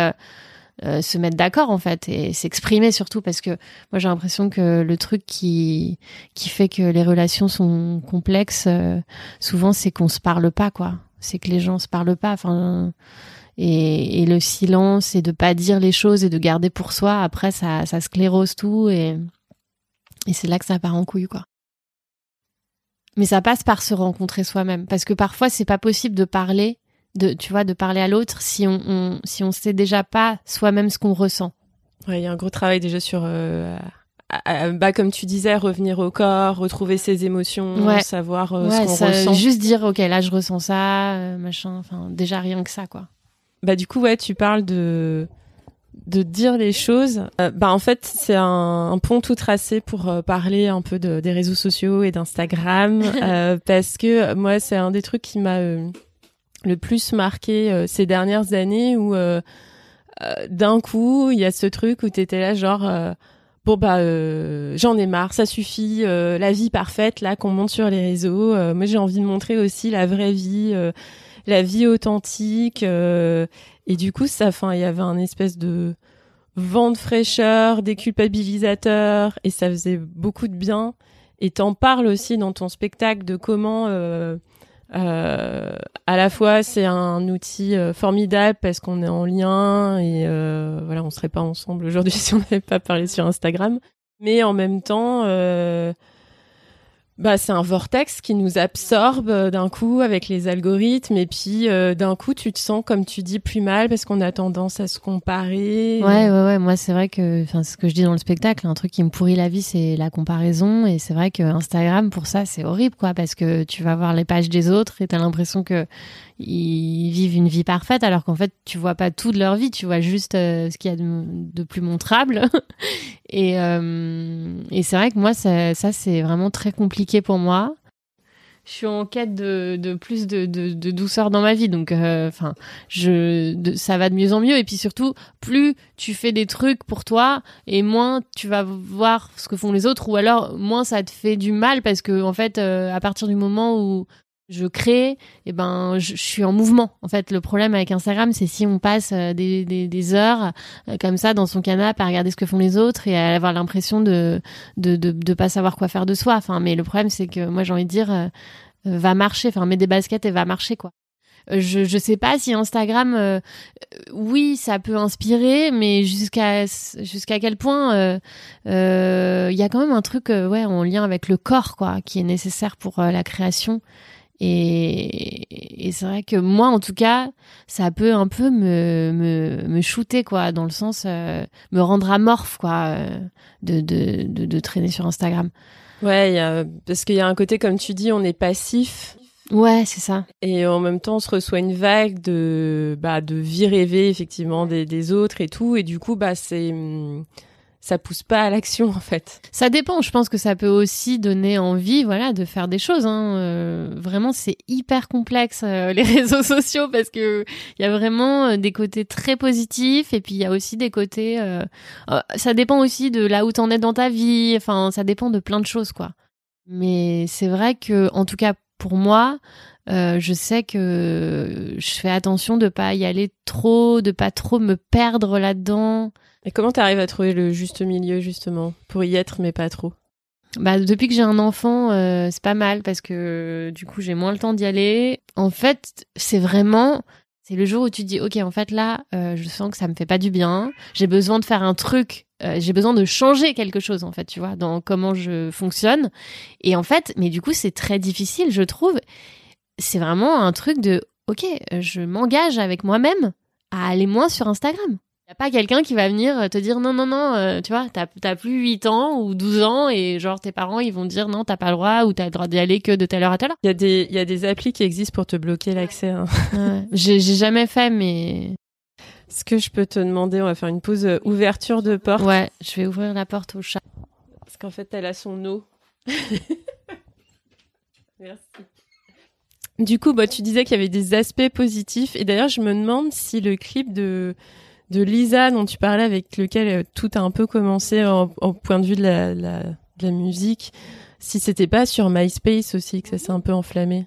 euh, se mettre d'accord en fait et s'exprimer surtout parce que moi j'ai l'impression que le truc qui qui fait que les relations sont complexes souvent c'est qu'on se parle pas quoi c'est que les gens se parlent pas enfin et, et le silence et de pas dire les choses et de garder pour soi après ça ça sclérose tout et et c'est là que ça part en couille quoi mais ça passe par se rencontrer soi-même parce que parfois c'est pas possible de parler de tu vois de parler à l'autre si on, on si on sait déjà pas soi-même ce qu'on ressent Ouais, il y a un gros travail déjà sur, euh, à- à- bah, comme tu disais, revenir au corps, retrouver ses émotions, Ouais. savoir euh, ouais ce qu'on ressent. juste dire ok là je ressens ça euh, machin enfin déjà rien que ça quoi Bah du coup ouais, tu parles de de dire les choses. Euh, bah en fait c'est un, un pont tout tracé pour euh, parler un peu de, des réseaux sociaux et d'Instagram euh, parce que moi c'est un des trucs qui m'a euh, le plus marqué euh, ces dernières années où euh, euh, d'un coup il y a ce truc où t'étais là genre euh, bon bah euh, j'en ai marre, ça suffit, euh, la vie parfaite là qu'on monte sur les réseaux. Euh, moi j'ai envie de montrer aussi la vraie vie, euh, la vie authentique. Et du coup ça, enfin il y avait un espèce de vent de fraîcheur, déculpabilisateur, et ça faisait beaucoup de bien. Et t'en parles aussi dans ton spectacle de comment euh, euh, à la fois c'est un outil euh, formidable parce qu'on est en lien et euh, voilà on serait pas ensemble aujourd'hui si on n'avait pas parlé sur Instagram mais en même temps euh, bah c'est un vortex qui nous absorbe euh, d'un coup avec les algorithmes. Et puis euh, d'un coup tu te sens comme tu dis plus mal parce qu'on a tendance à se comparer. Ouais ouais ouais. Moi c'est vrai que enfin ce que je dis dans le spectacle. Un truc qui me pourrit la vie c'est la comparaison. Et c'est vrai que Instagram pour ça c'est horrible quoi parce que tu vas voir les pages des autres et t'as l'impression que ils vivent une vie parfaite alors qu'en fait tu vois pas tout de leur vie tu vois juste euh, ce qu'il y a de, plus montrable. Et euh, et c'est vrai que moi ça, ça c'est vraiment très compliqué pour moi. Je suis en quête de, plus de, douceur dans ma vie donc euh, enfin je ça va de mieux en mieux. Et puis surtout plus tu fais des trucs pour toi et moins tu vas voir ce que font les autres ou alors moins ça te fait du mal parce que en fait euh, à partir du moment où je crée, et ben je, je suis en mouvement. En fait, le problème avec Instagram, c'est si on passe euh, des, des, des heures euh, comme ça dans son canapé à regarder ce que font les autres et à avoir l'impression de, de de de pas savoir quoi faire de soi. Enfin, mais le problème, c'est que moi j'ai envie de dire, euh, euh, va marcher. Enfin, mets des baskets et va marcher quoi. Je je sais pas si Instagram, euh, oui, ça peut inspirer, mais jusqu'à jusqu'à quel point il y a quand même un truc ouais en lien avec le corps quoi, qui est nécessaire pour la création. Et, et c'est vrai que moi, en tout cas, ça peut un peu me, me, me shooter, quoi, dans le sens, euh, me rendre amorphe, quoi, euh, de, de, de, de traîner sur Instagram. ouais y a, parce qu'il y a un côté comme tu dis on est passif Ouais, c'est ça. Et en même temps, on se reçoit une vague de, bah, de vie rêvée, effectivement, des, des autres et tout. Et du coup, bah, c'est, hum, ça pousse pas à l'action en fait. Ça dépend. Je pense que ça peut aussi donner envie, voilà, de faire des choses. Hein. Euh, vraiment, c'est hyper complexe euh, les réseaux sociaux parce que il y a vraiment euh, des côtés très positifs et puis il y a aussi des côtés. ça dépend aussi de là où t'en es dans ta vie. Enfin, ça dépend de plein de choses, quoi. Mais c'est vrai que, en tout cas, pour moi, je sais que je fais attention de pas y aller trop, de pas trop me perdre là-dedans. Et comment tu arrives à trouver le juste milieu justement pour y être mais pas trop? Bah, depuis que j'ai un enfant, euh, c'est pas mal parce que du coup j'ai moins le temps d'y aller. En fait, c'est vraiment c'est le jour où tu dis ok en fait là euh, je sens que ça me fait pas du bien. J'ai besoin de faire un truc. Euh, j'ai besoin de changer quelque chose en fait tu vois dans comment je fonctionne. Et en fait mais du coup c'est très difficile je trouve. C'est vraiment un truc de ok je m'engage avec moi-même à aller moins sur Instagram. Il n'y a pas quelqu'un qui va venir te dire non, non, non, euh, tu vois, t'as plus 8 ans ou 12 ans et genre tes parents ils vont dire non, t'as pas le droit ou t'as le droit d'y aller que de telle heure à telle heure. Il y, a des, y a des applis qui existent pour te bloquer l'accès. Hein. J'ai jamais fait, mais. Est-ce que je peux te demander, on va faire une pause euh, ouverture de porte Ouais, je vais ouvrir la porte au chat. Parce qu'en fait, elle a son eau. Merci. Du coup, bah, tu disais qu'il y avait des aspects positifs. Et d'ailleurs, je me demande si le clip de de Lisa dont tu parlais, avec lequel euh, tout a un peu commencé au point de vue de la, de la musique, si c'était pas sur MySpace aussi que ça s'est un peu enflammé?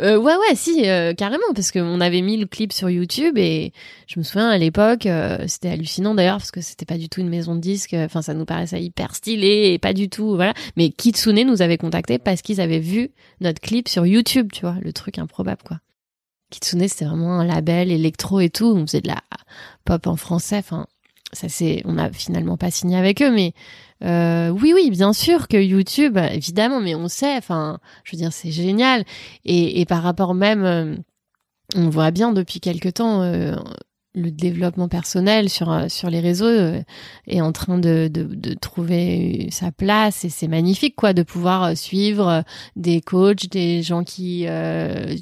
Euh, ouais ouais si euh, carrément parce qu'on avait mis le clip sur YouTube et je me souviens à l'époque euh, c'était hallucinant d'ailleurs parce que c'était pas du tout une maison de disques enfin ça nous paraissait hyper stylé et pas du tout voilà mais Kitsune nous avait contacté parce qu'ils avaient vu notre clip sur YouTube tu vois le truc improbable quoi Kitsune, c'était vraiment un label électro et tout. On faisait de la pop en français. Enfin, ça c'est, on a finalement pas signé avec eux, mais euh, oui, oui, bien sûr que YouTube, évidemment, mais on sait. Enfin, je veux dire, c'est génial. Et, par rapport même, euh, on voit bien depuis quelque temps. Euh, le développement personnel sur euh, sur les réseaux euh, est en train de, de, de, trouver sa place et c'est magnifique quoi de pouvoir euh, suivre des coachs des gens qui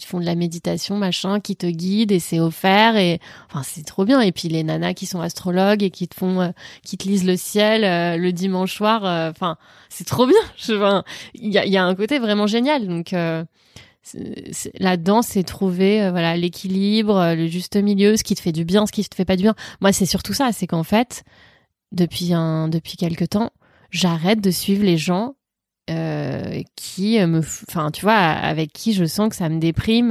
font de la méditation machin qui te guident et c'est offert et enfin c'est trop bien. Et puis les nanas qui sont astrologues et qui te font qui te lisent le ciel le dimanche soir enfin c'est trop bien. Il y a, y a un côté vraiment génial. Donc là-dedans, c'est trouver euh, voilà l'équilibre, euh, le juste milieu, ce qui te fait du bien, ce qui te fait pas du bien. Moi, c'est surtout ça, c'est qu'en fait, depuis un depuis quelque temps, j'arrête de suivre les gens euh, qui me enfin tu vois avec qui je sens que ça me déprime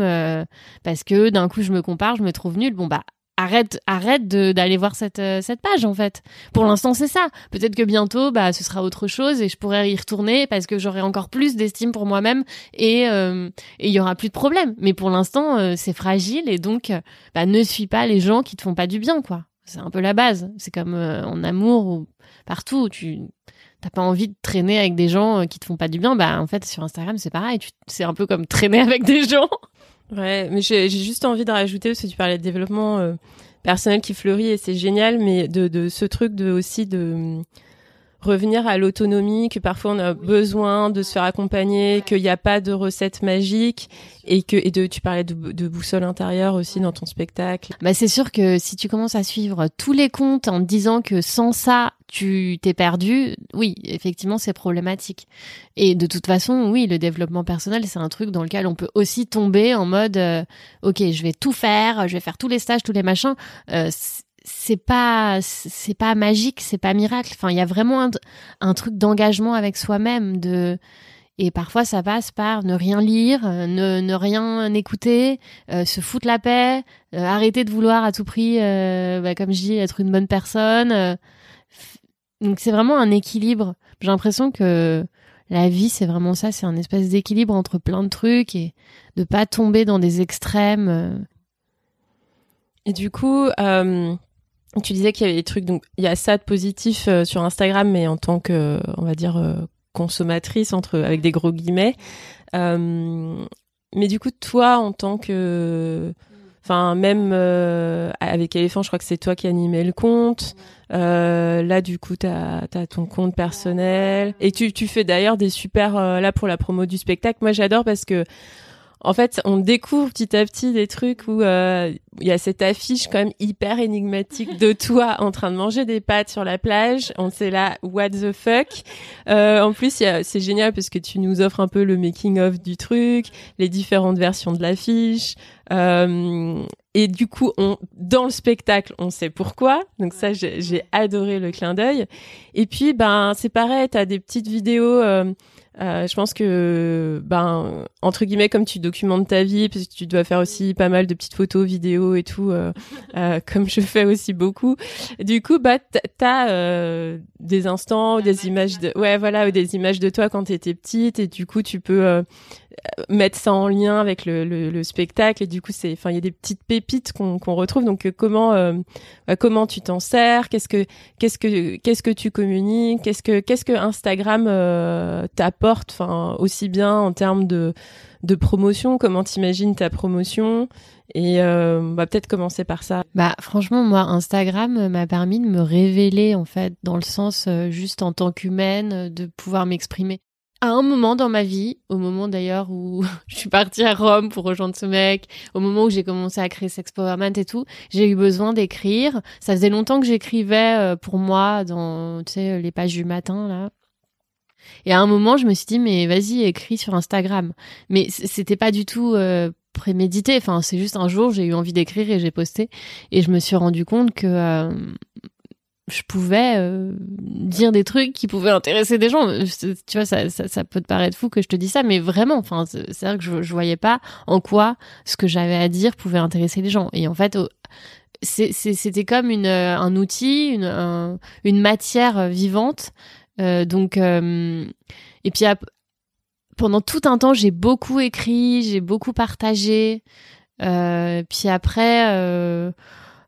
parce que d'un coup je me compare je me trouve nulle bon bah arrête arrête d'aller voir cette euh, cette page en fait. Pour l'instant c'est ça. Peut-être que bientôt bah ce sera autre chose et je pourrai y retourner parce que j'aurai encore plus d'estime pour moi-même et euh, il y aura plus de problème. Mais pour l'instant euh, c'est fragile et donc bah ne suis pas les gens qui te font pas du bien quoi. C'est un peu la base. C'est comme en amour ou partout tu t'as pas envie de traîner avec des gens qui te font pas du bien, bah en fait sur Instagram c'est pareil, c'est un peu comme traîner avec des gens. Ouais, mais j'ai juste envie de rajouter parce que tu parlais de développement euh, personnel qui fleurit et c'est génial, mais de, de ce truc de aussi de revenir à l'autonomie, que parfois on a besoin de se faire accompagner, qu'il n'y a pas de recette magique et que et de tu parlais de, de boussole intérieure aussi dans ton spectacle. Bah c'est sûr que si tu commences à suivre tous les comptes en te disant que sans ça tu t'es perdu, oui, effectivement, c'est problématique. Et de toute façon, oui, le développement personnel, c'est un truc dans lequel on peut aussi tomber en mode, euh, ok, je vais tout faire, je vais faire tous les stages, tous les machins. Euh, c'est pas c'est pas magique, c'est pas miracle. Enfin, il y a vraiment un, truc d'engagement avec soi-même de et parfois ça passe par ne rien lire, ne, ne rien écouter, euh, se foutre la paix, euh, arrêter de vouloir à tout prix, euh, bah, comme je dis, être une bonne personne. Donc c'est vraiment un équilibre. J'ai l'impression que la vie c'est vraiment ça, c'est un espèce d'équilibre entre plein de trucs et de pas tomber dans des extrêmes. Et du coup, tu disais qu'il y avait des trucs, donc il y a ça de positif euh, sur Instagram, mais en tant que, on va dire, euh, consommatrice entre avec des gros guillemets. Euh, mais du coup, toi, en tant que, enfin même avec Elephant, je crois que c'est toi qui animais le compte. là, du coup, t'as as ton compte personnel et tu tu fais d'ailleurs des super là pour la promo du spectacle. Moi, j'adore parce que en fait, on découvre petit à petit des trucs où euh, il y a cette affiche quand même hyper énigmatique de toi en train de manger des pâtes sur la plage. On sait là, what the fuck. Euh, en plus, c'est génial parce que tu nous offres un peu le making of du truc, les différentes versions de l'affiche. Euh, et du coup, on, dans le spectacle, on sait pourquoi. Donc ça, j'ai adoré le clin d'œil. Et puis, ben, c'est pareil, t'as des petites vidéos. Euh, je pense que, ben, entre guillemets, comme tu documentes ta vie, parce que tu dois faire aussi pas mal de petites photos, vidéos et tout, euh, euh comme je fais aussi beaucoup. Du coup, bah, t'as euh, des instants ou des images de, ouais, voilà, ou des images de toi quand t'étais petite, et du coup, tu peux euh, mettre ça en lien avec le, le, le spectacle. Et du coup c'est enfin il y a des petites pépites qu'on retrouve. Donc euh, comment euh, comment tu t'en sers? Qu'est-ce que qu'est-ce que qu'est-ce que tu communiques? Qu'est-ce que qu'est-ce que Instagram euh, t'apporte? Enfin aussi bien en termes de de promotion comment t'imagines ta promotion? Et euh, on va peut-être commencer par ça. Bah franchement moi Instagram m'a permis de me révéler en fait dans le sens juste en tant qu'humaine de pouvoir m'exprimer à un moment dans ma vie, au moment d'ailleurs où je suis partie à Rome pour rejoindre ce mec, au moment où j'ai commencé à créer Sex Powerment et tout, j'ai eu besoin d'écrire. Ça faisait longtemps que j'écrivais euh, pour moi dans, tu sais, les pages du matin, là. Et à un moment, je me suis dit, mais vas-y, écris sur Instagram. Mais c'était pas du tout euh, prémédité. Enfin, c'est juste un jour, j'ai eu envie d'écrire et j'ai posté. Et je me suis rendu compte que euh, je pouvais euh, dire des trucs qui pouvaient intéresser des gens. Tu vois, ça, ça, peut te paraître fou que je te dise ça, mais vraiment, enfin, c'est vrai que je, je voyais pas en quoi ce que j'avais à dire pouvait intéresser les gens. Et en fait, c'était comme euh, un outil, une, matière vivante. Euh, donc, et puis pendant tout un temps, j'ai beaucoup écrit, j'ai beaucoup partagé. Puis après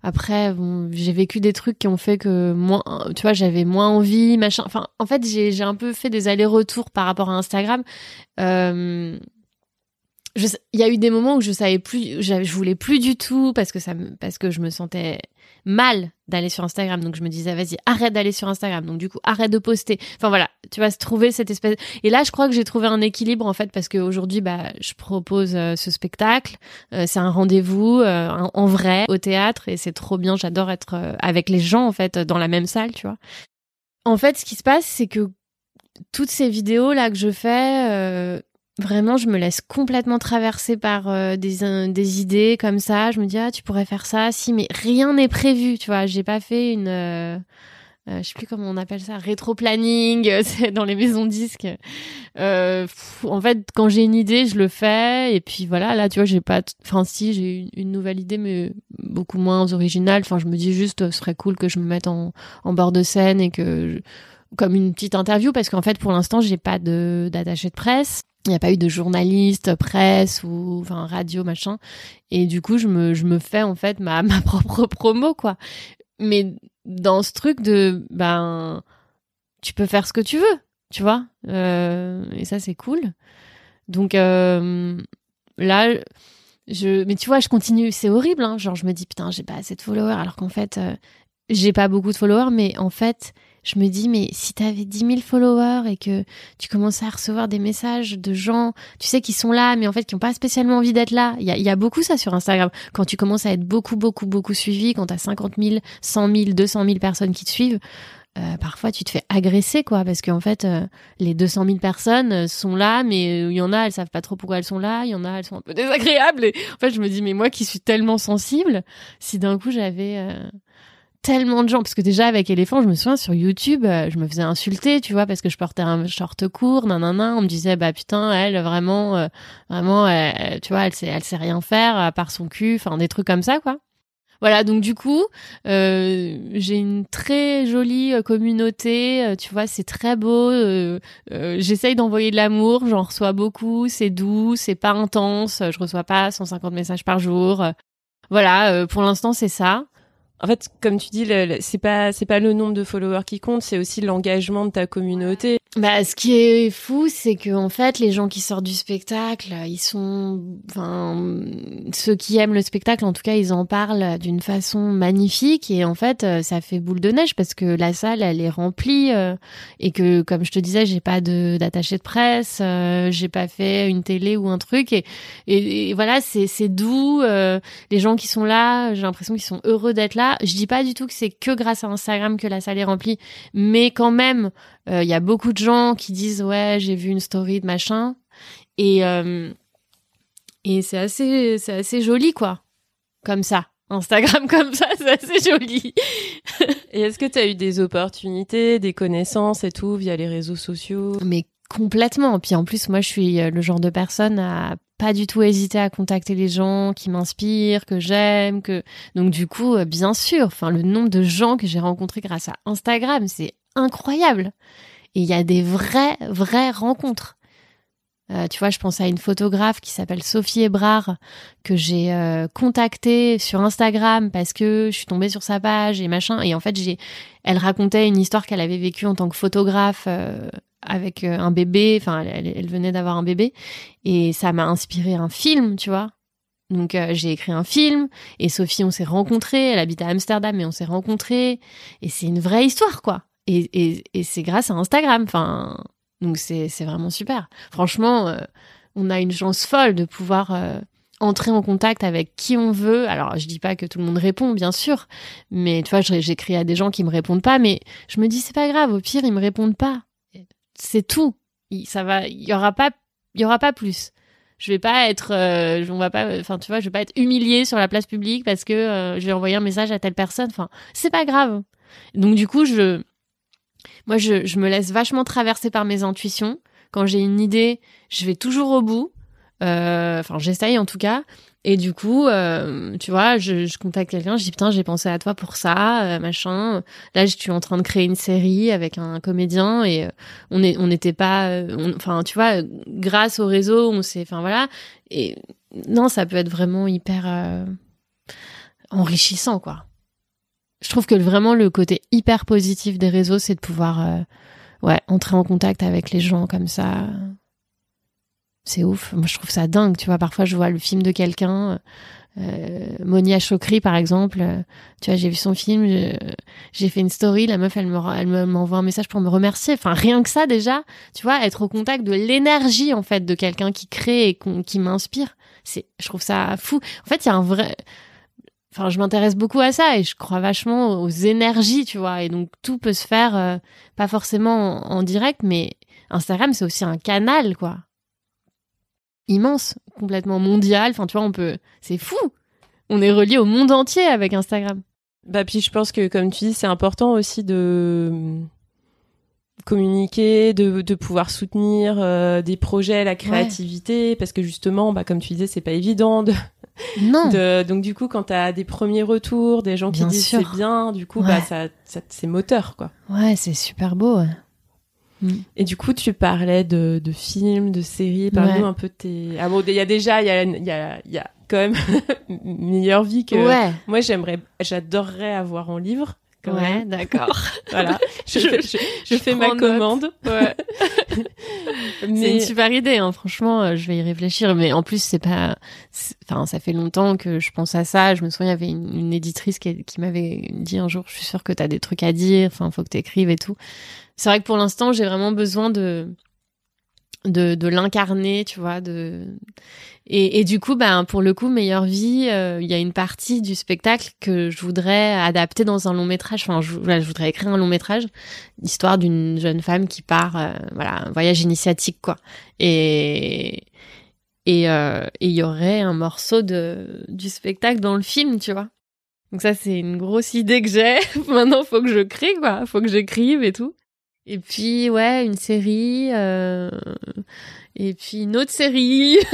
après, bon, j'ai vécu des trucs qui ont fait que moins, tu vois, j'avais moins envie, machin. Enfin, en fait, j'ai, un peu fait des allers-retours par rapport à Instagram. Euh, il y a eu des moments où je savais plus, je voulais plus du tout parce que ça parce que je me sentais mal d'aller sur Instagram. Donc je me disais, vas-y, arrête d'aller sur Instagram. Donc du coup, arrête de poster. Enfin voilà, tu vas se trouver cette espèce. Et là, je crois que j'ai trouvé un équilibre en fait parce qu'aujourd'hui, bah, je propose euh, ce spectacle. Euh, c'est un rendez-vous euh, en vrai au théâtre et c'est trop bien. J'adore être avec les gens en fait dans la même salle, tu vois. En fait, ce qui se passe, c'est que toutes ces vidéos là que je fais Vraiment, je me laisse complètement traverser par euh, des, des idées comme ça. Je me dis, ah, tu pourrais faire ça, si, mais rien n'est prévu, tu vois. J'ai pas fait une. Euh, euh, je sais plus comment on appelle ça, rétro-planning, c'est dans les maisons disques. Euh, en fait, quand j'ai une idée, je le fais. Et puis voilà, là, tu vois, j'ai pas. Enfin, si, j'ai une, nouvelle idée, mais beaucoup moins originale. Enfin, je me dis juste, ce serait cool que je me mette en, en bord de scène et que. comme une petite interview, parce qu'en fait, pour l'instant, j'ai pas de d'attaché de presse il n'y a pas eu de journaliste, presse ou enfin radio machin et du coup je me je me fais en fait ma ma propre promo quoi. Mais dans ce truc de ben tu peux faire ce que tu veux, tu vois. Euh, et ça c'est cool. Donc euh, là je mais tu vois, je continue, c'est horrible hein, genre je me dis putain, j'ai pas assez de followers alors qu'en fait euh, j'ai pas beaucoup de followers mais en fait je me dis, mais si tu avais 10 000 followers et que tu commençais à recevoir des messages de gens, tu sais, qui sont là, mais en fait, qui n'ont pas spécialement envie d'être là. Il y a, y a, beaucoup ça sur Instagram. Quand tu commences à être beaucoup, beaucoup, beaucoup suivi, quand tu as 50 000, 100 000, 200 000 personnes qui te suivent, euh, parfois tu te fais agresser, quoi, parce qu'en fait, euh, les 200 000 personnes euh, sont là, mais il y en a, elles savent pas trop pourquoi elles sont là, il y en a, elles sont un peu désagréables. Et en fait, je me dis, mais moi qui suis tellement sensible, si d'un coup j'avais tellement de gens. Parce que déjà avec éléphant je me souviens sur YouTube euh, je me faisais insulter tu vois parce que je portais un short court nanana. On me disait bah putain elle vraiment euh, vraiment tu vois elle sait elle sait rien faire à part son cul enfin des trucs comme ça quoi. Voilà donc du coup euh, j'ai une très jolie communauté tu vois c'est très beau j'essaye d'envoyer de l'amour j'en reçois beaucoup c'est doux c'est pas intense je reçois pas 150 messages par jour. Voilà pour l'instant c'est ça en fait, comme tu dis, c'est pas c'est pas le nombre de followers qui compte, c'est aussi l'engagement de ta communauté. Bah, ce qui est fou, c'est que en fait, les gens qui sortent du spectacle, ils sont, enfin, ceux qui aiment le spectacle, en tout cas, ils en parlent d'une façon magnifique et en fait, euh, ça fait boule de neige parce que la salle, elle est remplie euh, et que, comme je te disais, j'ai pas de d'attaché de presse, euh, j'ai pas fait une télé ou un truc et, et, voilà, c'est c'est doux. les gens qui sont là, j'ai l'impression qu'ils sont heureux d'être là. Je dis pas du tout que c'est que grâce à Instagram que la salle est remplie, mais quand même il euh, y a beaucoup de gens qui disent ouais j'ai vu une story de machin. Et euh, et c'est assez c'est assez joli quoi. Comme ça. Instagram comme ça c'est assez joli. Et est-ce que tu as eu des opportunités des connaissances et tout via les réseaux sociaux? Mais complètement. Puis en plus moi je suis euh, le genre de personne à pas du tout hésiter à contacter les gens qui m'inspirent, que j'aime, que donc du coup bien sûr, enfin le nombre de gens que j'ai rencontrés grâce à Instagram, c'est incroyable. Et il y a des vraies, vraies rencontres. Euh, tu vois, je pense à une photographe qui s'appelle Sophie Ebrard que j'ai euh, contactée sur Instagram parce que je suis tombée sur sa page et machin. Et en fait, j'ai, elle racontait une histoire qu'elle avait vécue en tant que photographe euh, avec un bébé. Enfin, elle, elle venait d'avoir un bébé et ça m'a inspiré un film, tu vois. Donc j'ai écrit un film et Sophie, on s'est rencontrés. Elle habite à Amsterdam mais on s'est rencontrés et c'est une vraie histoire, quoi. Et, et, et c'est grâce à Instagram. Enfin, donc c'est vraiment super. Franchement, euh, on a une chance folle de pouvoir euh, entrer en contact avec qui on veut. Alors, je dis pas que tout le monde répond, bien sûr, mais tu vois, j'écris à des gens qui me répondent pas, mais je me dis c'est pas grave. Au pire, ils me répondent pas. C'est tout. Ça va. Il y aura pas. Il y aura pas plus. Je vais pas être. Euh, on va pas. Enfin, tu vois, je vais pas être humiliée sur la place publique parce que euh, je vais envoyer un message à telle personne. Enfin, c'est pas grave. Donc du coup, je moi, je, je me laisse vachement traverser par mes intuitions. Quand j'ai une idée, je vais toujours au bout. Euh, enfin, j'essaye en tout cas. Et du coup, euh, tu vois, je, je contacte quelqu'un, je dis putain, j'ai pensé à toi pour ça, euh, machin. Là, je suis en train de créer une série avec un comédien et on est, on n'était pas, enfin, tu vois, grâce au réseau, on s'est, enfin voilà. Et non, ça peut être vraiment hyper enrichissant, quoi je trouve que vraiment le côté hyper positif des réseaux, c'est de pouvoir euh, ouais, entrer en contact avec les gens comme ça. C'est ouf. Moi, je trouve ça dingue. Tu vois, parfois, je vois le film de quelqu'un, euh, Monia Chokri, par exemple. tu vois, j'ai vu son film, j'ai fait une story. La meuf, elle me, elle m'envoie un message pour me remercier. Enfin, rien que ça, déjà. Tu vois, être au contact de l'énergie, en fait, de quelqu'un qui crée et qui m'inspire. C'est, je trouve ça fou. En fait, il y a un vrai, enfin je m'intéresse beaucoup à ça et je crois vachement aux énergies tu vois. Et donc tout peut se faire euh, pas forcément en, direct mais Instagram c'est aussi un canal quoi. Immense complètement mondial. Enfin tu vois on peut c'est fou. On est relié au monde entier avec Instagram. Bah puis je pense que comme tu dis c'est important aussi de communiquer, de, de pouvoir soutenir euh, des projets, la créativité, parce que justement, bah, comme tu disais, c'est pas évident de, non. donc du coup, quand tu as des premiers retours, des gens qui disent c'est bien, du coup, bah ça, ça c'est moteur quoi. Ouais, c'est super beau. Mm. Et du coup, tu parlais de, de films, de séries. Parle-nous un peu de tes. Ah bon, il y a déjà, il y a, il y a, y a quand même meilleure vie que. Ouais. Moi, j'aimerais, j'adorerais avoir en livre ouais, d'accord. voilà, je, je, fais ma commande. Ouais. C'est une super idée, hein. franchement, euh, je vais y réfléchir. Mais en plus, c'est pas, enfin, ça fait longtemps que je pense à ça. Je me souviens, il y avait une, éditrice qui, qui m'avait dit un jour, je suis sûre que t'as des trucs à dire. Enfin, faut que t'écrives et tout. C'est vrai que pour l'instant, j'ai vraiment besoin de de, de l'incarner, tu vois, de et, et, du coup, ben pour le coup, meilleure vie, euh, il y a une partie du spectacle que je voudrais adapter dans un long métrage. Enfin, je, je voudrais écrire un long métrage, l'histoire d'une jeune femme qui part, euh, voilà, un voyage initiatique, quoi. Et et euh, il y aurait un morceau de du spectacle dans le film, tu vois. Donc ça, c'est une grosse idée que j'ai. Maintenant, faut que je crée, quoi. Faut que j'écrive et tout. Et puis, ouais, une série. Euh... Et puis, une autre série.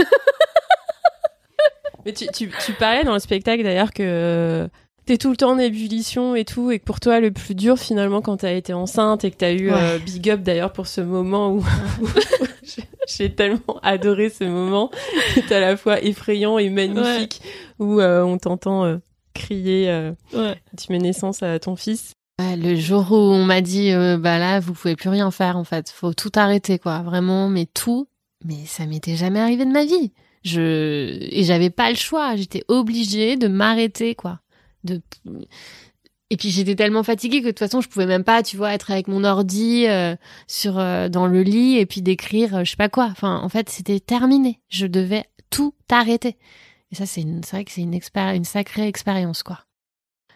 Mais tu, tu, tu, parlais dans le spectacle d'ailleurs que t'es tout le temps en ébullition et tout, et que pour toi, le plus dur finalement quand t'as été enceinte et que t'as eu euh, Big Up d'ailleurs pour ce moment où, j'ai tellement adoré ce moment. C'est à la fois effrayant et magnifique où euh, on t'entend euh, crier. Tu mets naissance à ton fils. Le jour où on m'a dit euh, bah là vous pouvez plus rien faire en fait, faut tout arrêter quoi, vraiment mais tout, mais ça m'était jamais arrivé de ma vie. Je et j'avais pas le choix, j'étais obligée de m'arrêter quoi. De et puis j'étais tellement fatiguée que de toute façon je pouvais même pas, tu vois, être avec mon ordi euh, sur euh, dans le lit et puis d'écrire je sais pas quoi. Enfin en fait, c'était terminé. Je devais tout arrêter. Et ça c'est vrai que c'est une une sacrée expérience quoi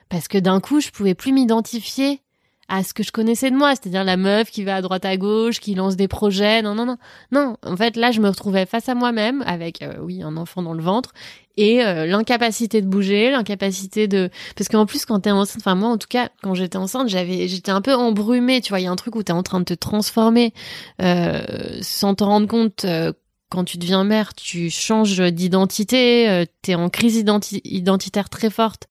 parce que d'un coup, je pouvais plus m'identifier à ce que je connaissais de moi, c'est-à-dire la meuf qui va à droite à gauche, qui lance des projets. Non, non, non. Non, en fait, là, je me retrouvais face à moi-même avec, euh, oui, un enfant dans le ventre et euh, l'incapacité de bouger, l'incapacité de... Parce qu'en plus, quand t'es enceinte, enfin moi, en tout cas, quand j'étais enceinte, j'avais, j'étais un peu embrumée, tu vois, il y a un truc où t'es en train de te transformer euh, sans te rendre compte... quand tu deviens mère, tu changes d'identité, t'es en crise identitaire très forte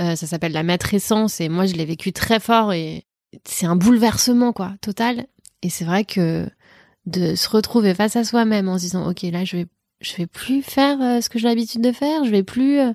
euh, ça s'appelle la matrescence et moi je l'ai vécu très fort et c'est un bouleversement quoi, total. Et c'est vrai que de se retrouver face à soi-même en se disant ok là je vais je vais plus faire euh, ce que j'ai l'habitude de faire, je vais plus euh,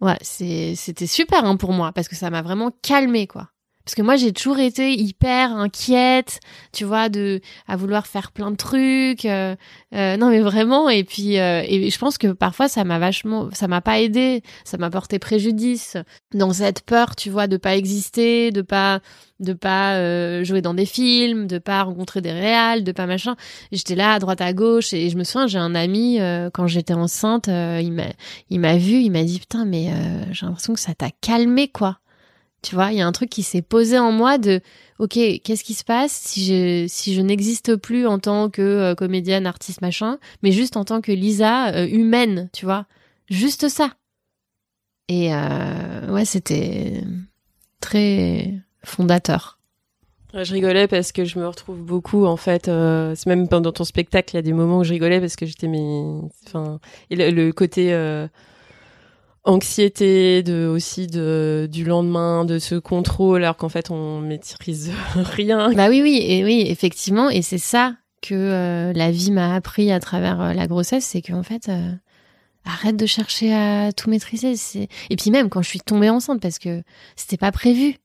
ouais, c'était super hein, pour moi parce que ça m'a vraiment calmé quoi. Parce que moi, j'ai toujours été hyper inquiète, tu vois, de à vouloir faire plein de trucs. Euh, euh, non, mais vraiment. Et puis, euh, et je pense que parfois, ça m'a vachement, ça m'a pas aidé, ça m'a porté préjudice dans cette peur, tu vois, de pas exister, de pas, de pas jouer dans des films, de pas rencontrer des réals, de pas machin. J'étais là à droite à gauche et je me souviens, j'ai un ami quand j'étais enceinte, il m'a, il m'a vu, il m'a dit putain, mais j'ai l'impression que ça t'a calmé quoi. Tu vois, il y a un truc qui s'est posé en moi de OK, qu'est-ce qui se passe si je si je n'existe plus en tant que euh, comédienne, artiste, machin, mais juste en tant que Lisa euh, humaine, tu vois, juste ça. Et euh, ouais, c'était très fondateur. Je rigolais parce que je me retrouve beaucoup en fait. c'est même pendant ton spectacle, il y a des moments où je rigolais parce que j'étais mais enfin et le, côté anxiété de aussi de du lendemain de ce contrôle alors qu'en fait on maîtrise rien. Bah oui oui et oui effectivement et c'est ça que euh, la vie m'a appris à travers euh, la grossesse c'est qu'en fait euh, arrête de chercher à tout maîtriser c'est et puis même quand je suis tombée enceinte parce que c'était pas prévu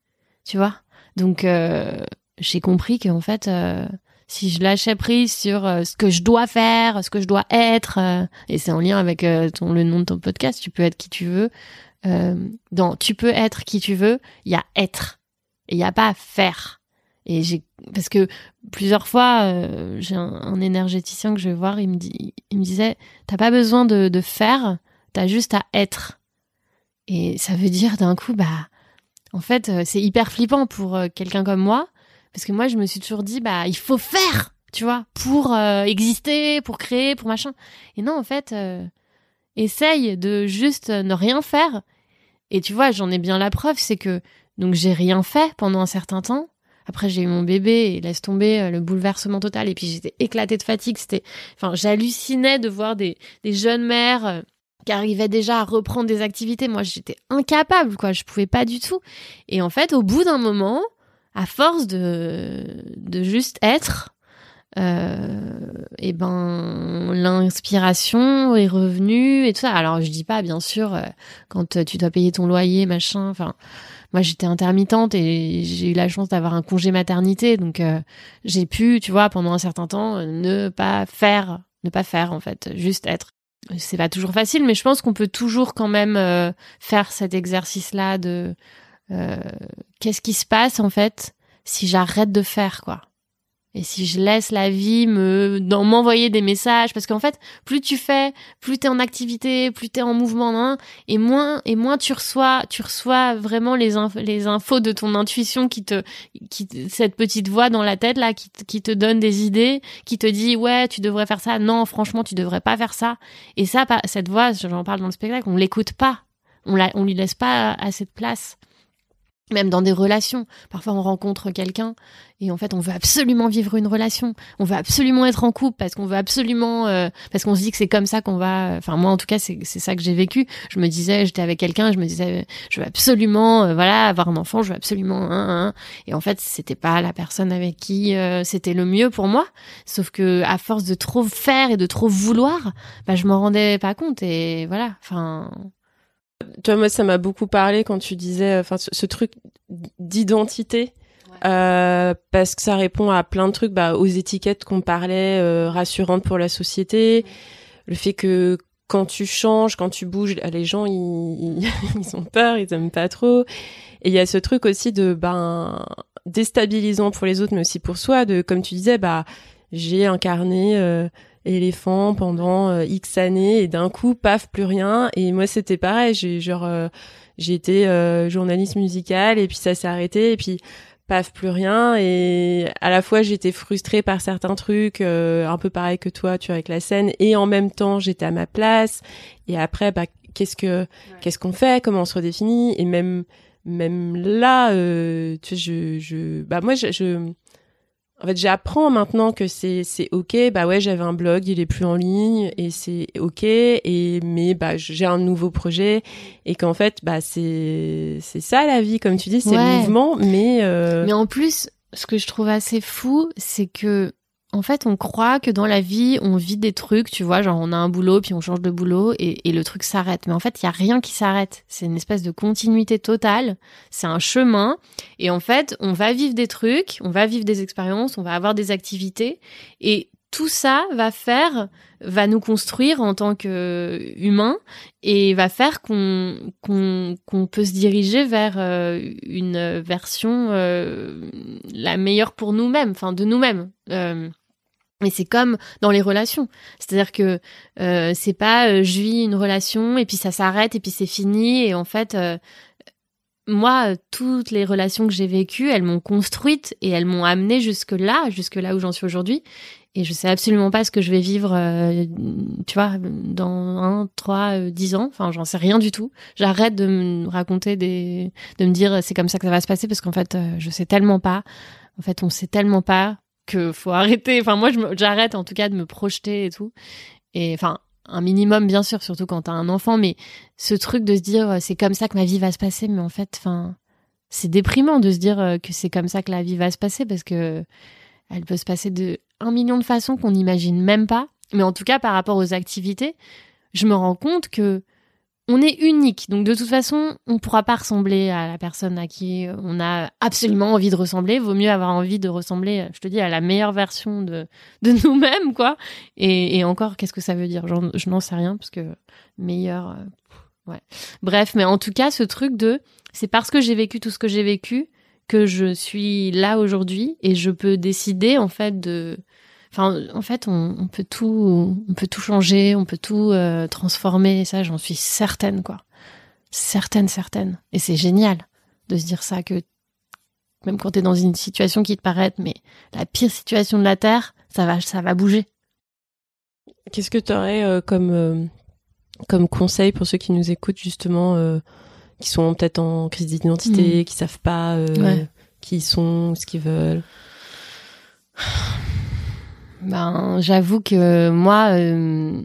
tu vois. Donc j'ai compris qu'en fait si je lâchais prise sur euh, ce que je dois faire, ce que je dois être, euh, et c'est en lien avec euh, ton, le nom de ton podcast, tu peux être qui tu veux. dans tu peux être qui tu veux, il y a être et il y a pas faire. Et j'ai parce que plusieurs fois j'ai un, énergéticien que je vais voir, il me dit, il me disait, t'as pas besoin de, de faire, t'as juste à être. Et ça veut dire d'un coup, bah, en fait, c'est hyper flippant pour quelqu'un comme moi parce que moi, je me suis toujours dit, bah, il faut faire, tu vois, pour euh, exister, pour créer, pour machin. Et non, en fait, euh, essaye de juste ne rien faire. Et tu vois, j'en ai bien la preuve, c'est que donc j'ai rien fait pendant un certain temps. Après, j'ai eu mon bébé et laisse tomber euh, le bouleversement total. Et puis j'étais éclatée de fatigue. C'était, enfin, j'hallucinais de voir des, des jeunes mères qui arrivaient déjà à reprendre des activités. Moi, j'étais incapable, quoi. Je pouvais pas du tout. Et en fait, au bout d'un moment, à force de, de juste être, euh, et ben l'inspiration est revenue et tout ça. Alors je dis pas bien sûr euh, quand tu dois payer ton loyer machin. Enfin moi j'étais intermittente et j'ai eu la chance d'avoir un congé maternité donc euh, j'ai pu tu vois pendant un certain temps ne pas faire ne pas faire en fait juste être. C'est pas toujours facile mais je pense qu'on peut toujours quand même euh, faire cet exercice là de euh, qu'est-ce qui se passe en fait si j'arrête de faire quoi? Et si je laisse la vie me m'envoyer des messages? Parce qu'en fait plus tu fais plus tu es en activité plus tu es en mouvement hein, et moins et moins tu reçois tu reçois vraiment les les infos de ton intuition qui te qui cette petite voix dans la tête là qui, qui te donne des idées qui te dit ouais tu devrais faire ça. Non franchement tu devrais pas faire ça. Et ça cette voix j'en parle dans le spectacle on l'écoute pas. On la, on lui laisse pas assez de place même dans des relations. Parfois, on rencontre quelqu'un et en fait, on veut absolument vivre une relation. On veut absolument être en couple parce qu'on veut absolument, euh, parce qu'on se dit que c'est comme ça qu'on va. Enfin, moi, en tout cas, c'est ça que j'ai vécu. Je me disais, j'étais avec quelqu'un, je me disais, je veux absolument, euh, voilà, avoir un enfant. Je veux absolument un, un. Et en fait, c'était pas la personne avec qui euh, c'était le mieux pour moi. Sauf que à force de trop faire et de trop vouloir, bah, je m'en rendais pas compte. Et voilà. Enfin, Toi, moi, ça m'a beaucoup parlé quand tu disais, enfin, ce, truc d'identité. Euh, parce que ça répond à plein de trucs, bah, aux étiquettes qu'on parlait, euh, rassurantes pour la société, le fait que quand tu changes, quand tu bouges, les gens ils, ils, ont peur, ils aiment pas trop. Et il y a ce truc aussi de ben déstabilisant pour les autres, mais aussi pour soi, de comme tu disais, bah j'ai incarné euh, éléphant pendant euh, X années et d'un coup, paf, plus rien. Et moi c'était pareil, j'ai genre euh, j'ai été euh, journaliste musicale et puis ça s'est arrêté et puis paf plus rien. Et à la fois j'étais frustrée par certains trucs euh, un peu pareil que toi tu vois avec la scène. Et en même temps j'étais à ma place. Et après bah qu'est-ce que qu'est-ce qu'on fait? Comment on se redéfinit? Et même même là euh, tu vois, je je bah moi je, je en fait, j'apprends maintenant que c'est c'est ok. Bah ouais, j'avais un blog, il est plus en ligne et c'est ok. Et mais bah j'ai un nouveau projet et qu'en fait bah c'est c'est ça la vie comme tu dis, c'est le mouvement. Mais euh... mais en plus, ce que je trouve assez fou, c'est que en fait, on croit que dans la vie, on vit des trucs, tu vois, genre on a un boulot, puis on change de boulot, et, le truc s'arrête. Mais en fait, il y a rien qui s'arrête. C'est une espèce de continuité totale. C'est un chemin. Et en fait, on va vivre des trucs, on va vivre des expériences, on va avoir des activités, et tout ça va faire, va nous construire en tant qu'humains et va faire qu'on qu'on peut se diriger vers euh, une version euh, la meilleure pour nous-mêmes, enfin de nous-mêmes. Euh, mais c'est comme dans les relations, c'est-à-dire que euh, c'est pas euh, je vis une relation et puis ça s'arrête et puis c'est fini et en fait moi toutes les relations que j'ai vécues, elles m'ont construite et elles m'ont amenée jusque là, jusque là où j'en suis aujourd'hui et je sais absolument pas ce que je vais vivre tu vois dans un, trois, dix ans, enfin j'en sais rien du tout. J'arrête de me raconter des de me dire c'est comme ça que ça va se passer parce qu'en fait je sais tellement pas. En fait, on sait tellement pas que faut arrêter. Enfin, moi, j'arrête en tout cas de me projeter et tout. Et enfin, un minimum, bien sûr, surtout quand t'as un enfant, mais ce truc de se dire euh, c'est comme ça que ma vie va se passer, mais en fait, enfin, c'est déprimant de se dire euh, que c'est comme ça que la vie va se passer parce que elle peut se passer de un million de façons qu'on n'imagine même pas. Mais en tout cas, par rapport aux activités, je me rends compte que on est unique. Donc de toute façon, on ne pourra pas ressembler à la personne à qui on a absolument envie de ressembler. Vaut mieux avoir envie de ressembler, je te dis, à la meilleure version de, de nous-mêmes, quoi. Et, encore, qu'est-ce que ça veut dire? Je n'en sais rien, parce que meilleur... Euh, ouais. Bref, mais en tout cas, ce truc de... C'est parce que j'ai vécu tout ce que j'ai vécu que je suis là aujourd'hui et je peux décider, en fait, de Enfin, en fait, on, peut tout, on peut tout changer, on peut tout euh, transformer. ça, j'en suis certaine, quoi. Certaine, certaine. Et c'est génial de se dire ça que même quand tu es dans une situation qui te paraît mais la pire situation de la terre, ça va, ça va bouger. Qu'est-ce que tu aurais euh, comme euh, comme conseil pour ceux qui nous écoutent justement, qui sont peut-être en crise d'identité, mmh. qui savent pas qui ils sont, ce qu'ils veulent? Ben, j'avoue que moi, euh,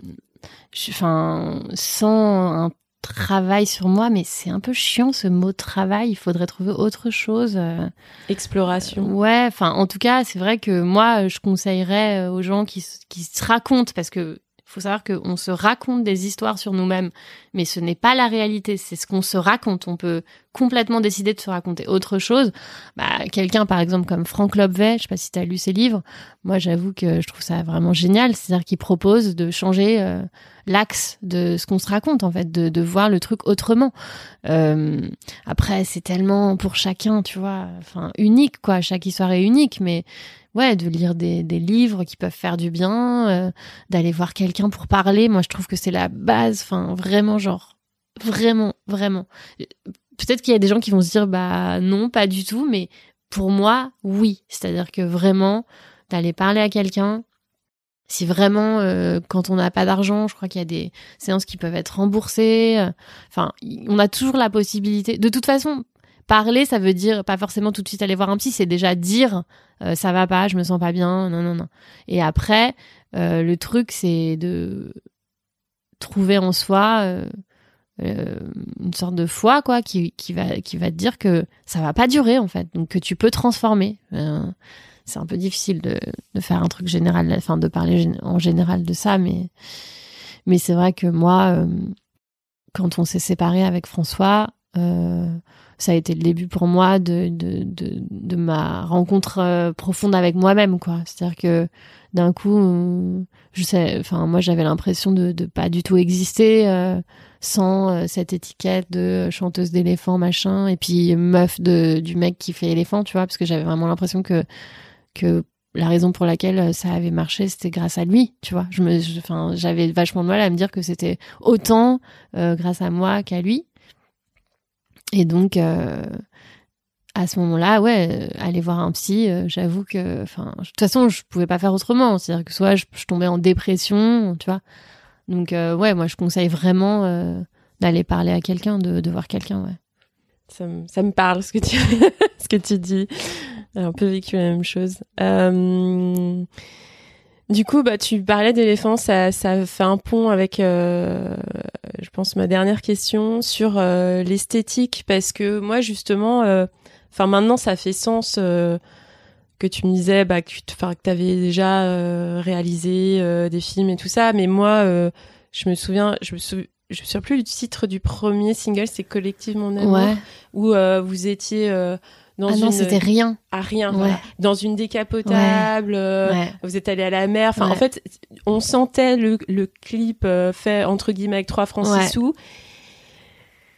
enfin, sans un travail sur moi, mais c'est un peu chiant ce mot travail. Il faudrait trouver autre chose. Euh. Exploration. ouais, enfin, en tout cas, c'est vrai que moi, je conseillerais aux gens qui, qui se racontent, parce que faut savoir qu'on se raconte des histoires sur nous-mêmes, mais ce n'est pas la réalité, c'est ce qu'on se raconte. On peut complètement décider de se raconter autre chose. Bah, quelqu'un, par exemple, comme Franck Lobvet, je sais pas si tu as lu ses livres, moi j'avoue que je trouve ça vraiment génial, c'est-à-dire qu'il propose de changer euh, l'axe de ce qu'on se raconte, en fait, de, de voir le truc autrement. Euh, après, c'est tellement pour chacun, tu vois, enfin, unique, quoi, chaque histoire est unique, mais ouais, de lire des, des, livres qui peuvent faire du bien, euh, d'aller voir quelqu'un pour parler. Moi, je trouve que c'est la base. Enfin, vraiment, genre, vraiment, vraiment. Peut-être qu'il y a des gens qui vont se dire, bah non, pas du tout, mais pour moi, oui. C'est-à-dire que vraiment, d'aller parler à quelqu'un, si vraiment, euh, quand on n'a pas d'argent, je crois qu'il y a des séances qui peuvent être remboursées. Euh, enfin, on a toujours la possibilité. De toute façon, Parler, ça veut dire pas forcément tout de suite aller voir un psy, c'est déjà dire euh, ça va pas, je me sens pas bien, non, non, non. Et après, euh, le truc, c'est de trouver en soi euh, une sorte de foi, quoi, qui, qui, va, qui va te dire que ça va pas durer, en fait, donc que tu peux transformer. c'est un peu difficile de, de, faire un truc général, enfin, de parler en général de ça, mais, mais c'est vrai que moi quand on s'est séparé avec François, euh, ça a été le début pour moi de, de, de, de ma rencontre euh, profonde avec moi-même, quoi. C'est-à-dire que d'un coup, euh, je sais, enfin, moi, j'avais l'impression de, pas du tout exister euh, sans euh, cette étiquette de chanteuse d'éléphant, machin, et puis meuf de, du mec qui fait éléphant, tu vois, parce que j'avais vraiment l'impression que, que la raison pour laquelle ça avait marché, c'était grâce à lui, tu vois. Je me, enfin, j'avais vachement de mal à me dire que c'était autant grâce à moi qu'à lui. Et donc, à ce moment-là, ouais, euh, aller voir un psy, euh, j'avoue que, enfin, de toute façon, je pouvais pas faire autrement. C'est-à-dire que soit je, tombais en dépression, tu vois. Donc, euh, ouais, moi, je conseille vraiment d'aller parler à quelqu'un, de, voir quelqu'un, ouais. Ça, me- ça me parle ce que tu, ce que tu dis. Un peu vécu la même chose. Du coup, bah, tu parlais d'éléphant, ça, ça fait un pont avec, je pense, ma dernière question sur l'esthétique, parce que moi, justement, enfin, maintenant, ça fait sens euh, que tu me disais, bah, que tu avais déjà euh, réalisé euh, des films et tout ça, mais moi, je me souviens, je me souviens, je me souviens plus du titre du premier single, c'est Collective Mon Amour, Ouais. où euh, vous étiez euh, dans Ah une non, c'était rien. à rien, Ouais. voilà. dans une décapotable. euh. Vous êtes allé à la mer. Enfin, en fait, on sentait le, le clip fait entre guillemets avec trois francs sous.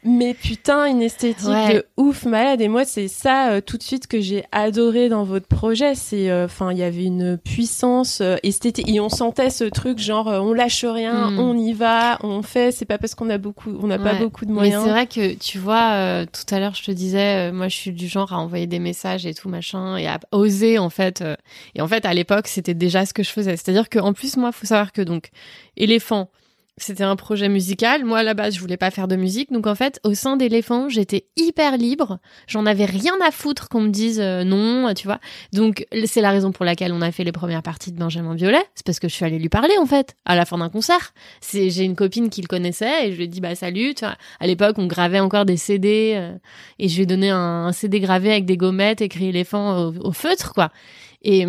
Mais putain, une esthétique Ouais. de ouf malade. Et moi, c'est ça euh, tout de suite que j'ai adoré dans votre projet. C'est, euh, enfin, il y avait une puissance euh, esthétique et on sentait ce truc genre, euh, on lâche rien, Mm. on y va, on fait. C'est pas parce qu'on a beaucoup, on n'a pas beaucoup de Mais moyens. c'est vrai que tu vois, euh, tout à l'heure je te disais, euh, moi je suis du genre à envoyer des messages et tout machin et à oser en fait. et en fait à l'époque c'était déjà ce que je faisais. C'est-à-dire qu'en plus moi faut savoir que donc éléphant c'était un projet musical. Moi à la base je voulais pas faire de musique donc en fait au sein d'éléphant j'étais hyper libre. J'en avais rien à foutre qu'on me dise euh, non, tu vois. Donc c'est la raison pour laquelle on a fait les premières parties de Benjamin Violet. C'est parce que je suis allée lui parler en fait à la fin d'un concert. C'est j'ai une copine qui le connaissait et je lui ai dit bah salut. Tu vois, à l'époque, on gravait encore des CD euh, et je lui ai donné un, un CD gravé avec des gommettes écrit éléphant au, au feutre, quoi. Et,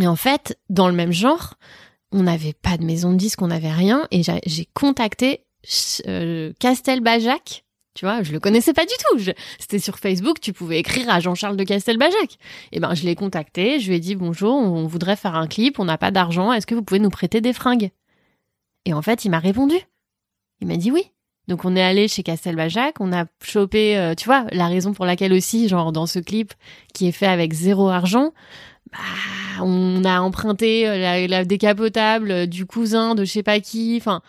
et en fait, dans le même genre, on n'avait pas de maison de disque, on n'avait rien et j'ai contacté euh, Castelbajac. Tu vois, je le connaissais pas du tout. C'était sur Facebook, tu pouvais écrire à Jean-Charles de Castelbajac. Et ben, je l'ai contacté, je lui ai dit bonjour, on voudrait faire un clip, on n'a pas d'argent, est-ce que vous pouvez nous prêter des fringues? Et en fait, il m'a répondu. Il m'a dit oui. Donc on est allé chez Castelbajac, on a chopé, euh, tu vois, la raison pour laquelle aussi, genre dans ce clip qui est fait avec zéro argent, bah, on a emprunté euh, la, décapotable euh, du cousin de je sais pas qui. Enfin,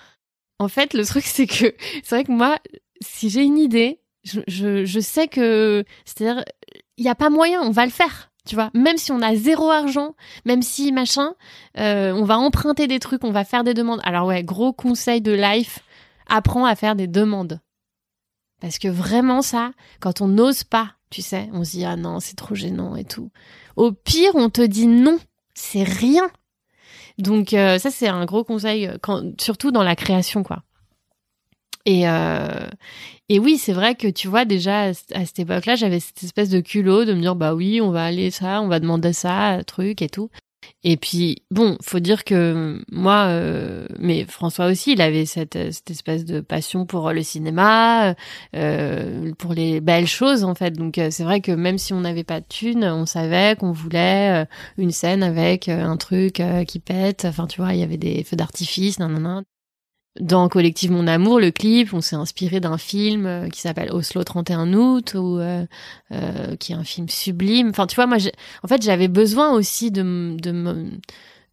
en fait, le truc c'est que c'est vrai que moi, si j'ai une idée, je, je, je sais que, c'est-à-dire, il y a pas moyen, on va le faire. Tu vois, même si on a zéro argent, même si machin, euh, on va emprunter des trucs, on va faire des demandes. Alors ouais, gros conseil de life, apprends à faire des demandes. Parce que vraiment ça, quand on n'ose pas, tu sais, on se dit ah non, c'est trop gênant et tout. Au pire, on te dit non, c'est rien. Donc euh, ça c'est un gros conseil, euh, surtout dans la création quoi. Et euh, et oui, c'est vrai que tu vois déjà à à cette époque-là, j'avais cette espèce de culot de me dire bah oui, on va aller ça, on va demander ça, truc et tout. Et puis bon, faut dire que moi, euh, mais François aussi, il avait cette, cette espèce de passion pour le cinéma, euh, pour les belles choses en fait. Donc euh, c'est vrai que même si on n'avait pas de thunes, on savait qu'on voulait euh, une scène avec euh, un truc euh, qui pète. Enfin tu vois, il y avait des feux d'artifice, nanana. Dans Collective Mon Amour, le clip, on s'est inspiré d'un film euh, qui s'appelle Oslo 31 août, ou euh, euh, qui est un film sublime. Enfin, tu vois, moi, en fait, j'avais besoin aussi de, de, me,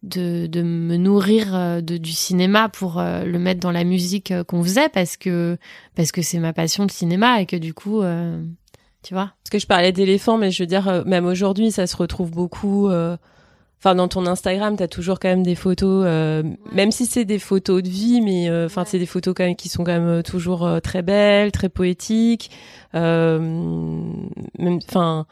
de, me nourrir du cinéma pour le mettre dans la musique qu'on faisait, parce que parce que c'est ma passion de cinéma et que du coup, tu vois. Parce que je parlais d'éléphants, mais je veux dire, même aujourd'hui, ça se retrouve beaucoup. Enfin, dans ton Instagram, t'as toujours quand même des photos, euh, même si c'est des photos de vie, mais euh, enfin, c'est des photos quand même qui sont quand même euh, toujours euh, très belles, très poétiques. Même, enfin,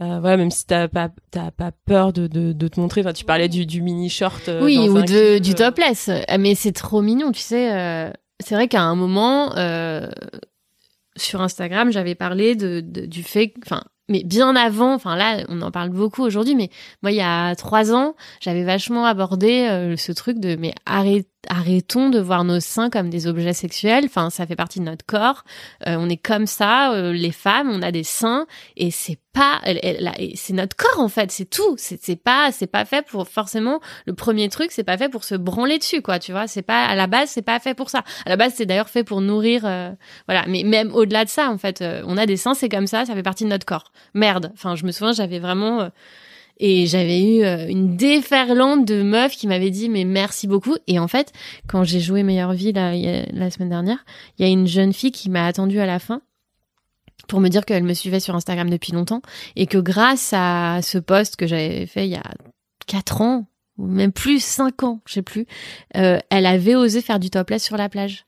voilà, même si t'as pas, t'as pas peur de, de, de te montrer. Enfin, tu parlais du, du mini short. oui, ou de, clip, du topless. Ah, Mais c'est trop mignon, tu sais. c'est vrai qu'à un moment, sur Instagram, j'avais parlé de, de- du fait, enfin, mais bien avant, enfin là, on en parle beaucoup aujourd'hui, mais moi, il y a trois ans, j'avais vachement abordé euh, ce truc de, mais arrête, arrêtons de voir nos seins comme des objets sexuels. Enfin, ça fait partie de notre corps. Euh, on est comme ça, euh, les femmes, on a des seins et c'est pas, c'est notre corps en fait, c'est tout. C'est pas, c'est pas fait pour forcément. Le premier truc, c'est pas fait pour se branler dessus, quoi. Tu vois, c'est pas à la base, c'est pas fait pour ça. À la base, c'est d'ailleurs fait pour nourrir, euh, voilà. Mais même au-delà de ça, en fait, on a des seins, c'est comme ça, ça fait partie de notre corps. Merde. Enfin, je me souviens, j'avais vraiment et j'avais eu euh, une déferlante de meufs qui m'avaient dit mais merci beaucoup. Et en fait, quand j'ai joué Meilleure Vie la, la semaine dernière, il y a une jeune fille qui m'a attendue à la fin pour me dire qu'elle me suivait sur Instagram depuis longtemps et que grâce à ce post que j'avais fait il y a quatre ans ou même plus cinq ans, je sais plus, euh, elle avait osé faire du topless sur la plage.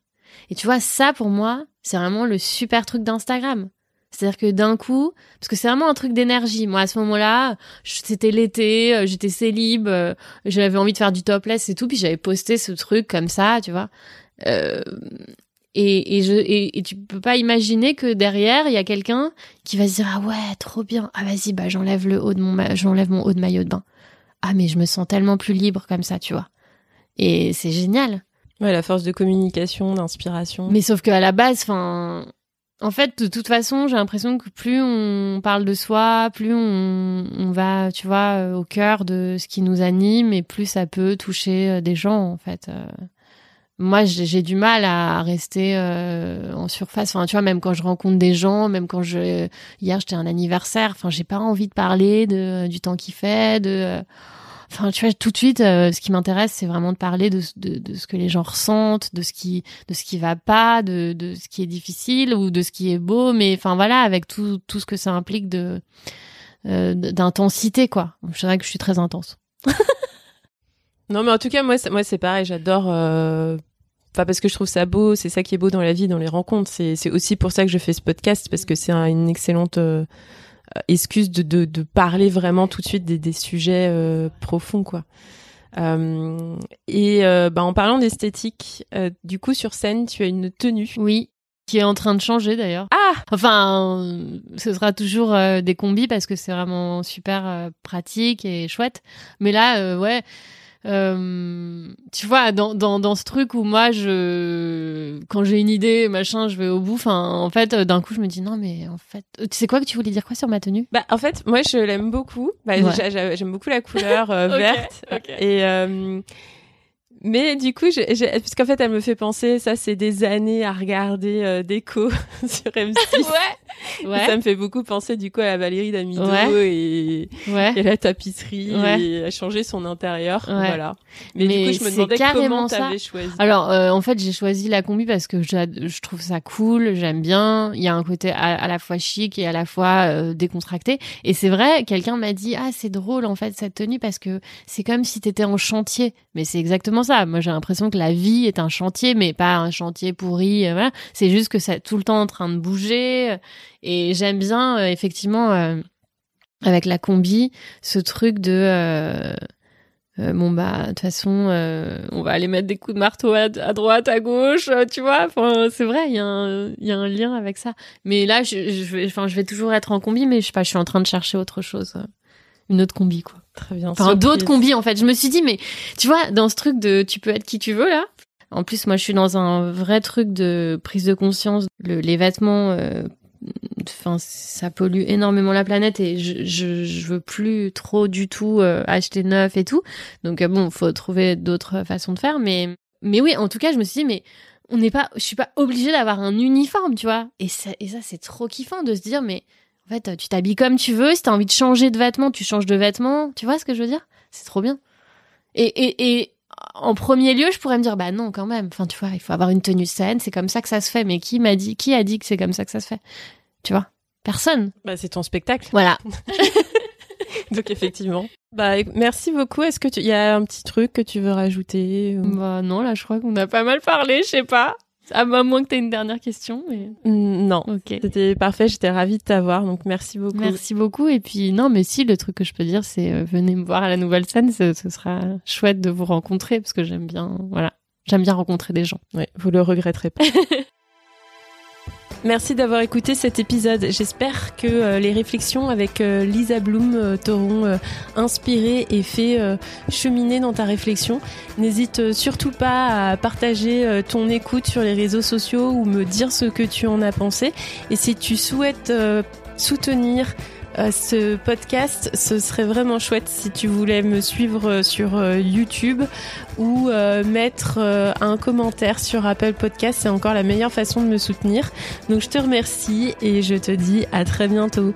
Et tu vois, ça pour moi, c'est vraiment le super truc d'Instagram. C'est-à-dire que d'un coup, parce que c'est vraiment un truc d'énergie. Moi, à ce moment-là, c'était l'été, euh, j'étais célib, euh, j'avais envie de faire du topless et tout, puis j'avais posté ce truc comme ça, tu vois. Euh, et, et, je, et, tu peux pas imaginer que derrière, il y a quelqu'un qui va se dire, ah ouais, trop bien. Ah vas-y, bah j'enlève le haut de mon, j'enlève mon haut de maillot de bain. Ah mais je me sens tellement plus libre comme ça, tu vois. Et c'est génial. Ouais, la force de communication, d'inspiration. Mais sauf qu'à la base, enfin, en fait, de toute façon, j'ai l'impression que plus on parle de soi, plus on, va, tu vois, euh, au cœur de ce qui nous anime et plus ça peut toucher euh, des gens, en fait. Euh. Moi, j'ai du mal à rester en surface. Enfin, tu vois, même quand je rencontre des gens, même quand je... Hier, j'étais un anniversaire, enfin, j'ai pas envie de parler de, du temps qu'il fait, de Enfin, tu vois, tout de suite, euh, ce qui m'intéresse, c'est vraiment de parler de, ce que les gens ressentent, de ce qui, de ce qui va pas, de, ce qui est difficile ou de ce qui est beau. Mais enfin voilà, avec tout, tout ce que ça implique de euh, d'intensité, quoi. Je dirais que je suis très intense. non, mais en tout cas, moi, moi, c'est pareil. J'adore. Euh... Enfin, parce que je trouve ça beau, c'est ça qui est beau dans la vie, dans les rencontres. C'est aussi pour ça que je fais ce podcast, parce que c'est une excellente excuse de, de, de, parler vraiment tout de suite des, des sujets euh, profonds quoi. Euh, et euh, bah, en parlant d'esthétique, du coup sur scène tu as une tenue. Oui, qui est en train de changer d'ailleurs. Ah Enfin, ce sera toujours des combis parce que c'est vraiment super pratique et chouette. Mais là, ouais, euh, tu vois, dans, dans, dans ce truc où moi, je, quand j'ai une idée, machin, je vais au bout. Enfin, en fait, d'un coup, je me dis non, mais en fait, tu sais quoi que tu voulais dire quoi sur ma tenue? Bah, en fait, moi, je l'aime beaucoup. Bah, j'aime beaucoup la couleur euh, verte. Et euh, mais du coup, puisqu'en fait, elle me fait penser, ça, c'est des années à regarder euh, Déco sur M6. ouais. ouais. Ça me fait beaucoup penser du coup à la Valérie Damido et, et la tapisserie et à changer son intérieur. Voilà. Mais, du coup, je me demandais comment t'avais choisi. Alors, euh, en fait, j'ai choisi la combi parce que je trouve ça cool, j'aime bien. Il y a un côté à, la fois chic et à la fois euh, décontracté. Et c'est vrai, quelqu'un m'a dit, ah, c'est drôle en fait cette tenue parce que c'est comme si t'étais en chantier. Mais c'est exactement ça moi, j'ai l'impression que la vie est un chantier, mais pas un chantier pourri. Euh, c'est juste que c'est tout le temps en train de bouger. Et j'aime bien, euh, effectivement, euh, avec la combi, ce truc de... bon bah de toute façon on va aller mettre des coups de marteau à, droite à gauche tu vois c'est vrai il y a un lien avec ça mais là je, enfin je vais toujours être en combi mais je sais pas je suis en train de chercher autre chose une autre combi quoi. Très bien. Enfin d'autres combis en fait. Je me suis dit mais tu vois dans ce truc de tu peux être qui tu veux là. En plus moi je suis dans un vrai truc de prise de conscience. Le, les vêtements, euh, enfin ça pollue énormément la planète et je je, je veux plus trop du tout euh, acheter neuf et tout. Donc euh, bon faut trouver d'autres façons de faire. Mais mais oui en tout cas je me suis dit mais on n'est pas je suis pas obligée d'avoir un uniforme tu vois. Et ça et ça c'est trop kiffant de se dire mais en fait, tu t'habilles comme tu veux. Si t'as envie de changer de vêtements, tu changes de vêtements. Tu vois ce que je veux dire? C'est trop bien. Et, et, et en premier lieu, je pourrais me dire, bah non, quand même. Enfin, tu vois, il faut avoir une tenue saine. C'est comme ça que ça se fait. Mais qui m'a dit, qui a dit que c'est comme ça que ça se fait? Tu vois? Personne. Bah, c'est ton spectacle. Voilà. Donc effectivement. Bah merci beaucoup. Est-ce que tu y a un petit truc que tu veux rajouter Bah non, là je crois qu'on a pas mal parlé, je sais pas. À moins que tu aies une dernière question. Mais... Mm, non. C'était parfait. J'étais ravie de t'avoir. Donc, merci beaucoup. Merci beaucoup. Et puis, non, mais si, le truc que je peux dire, c'est euh, venez me voir à la nouvelle scène. Ce, sera chouette de vous rencontrer parce que j'aime bien, voilà. J'aime bien rencontrer des gens. Oui, vous le regretterez pas. Merci d'avoir écouté cet épisode. J'espère que euh, les réflexions avec euh, Lisa Bloom euh, t'auront inspiré et fait cheminer dans ta réflexion. N'hésite surtout pas à partager ton écoute sur les réseaux sociaux ou me dire ce que tu en as pensé. Et si tu souhaites soutenir ce podcast, ce serait vraiment chouette si tu voulais me suivre sur YouTube ou mettre un commentaire sur Apple Podcast. C'est encore la meilleure façon de me soutenir. Donc je te remercie et je te dis à très bientôt.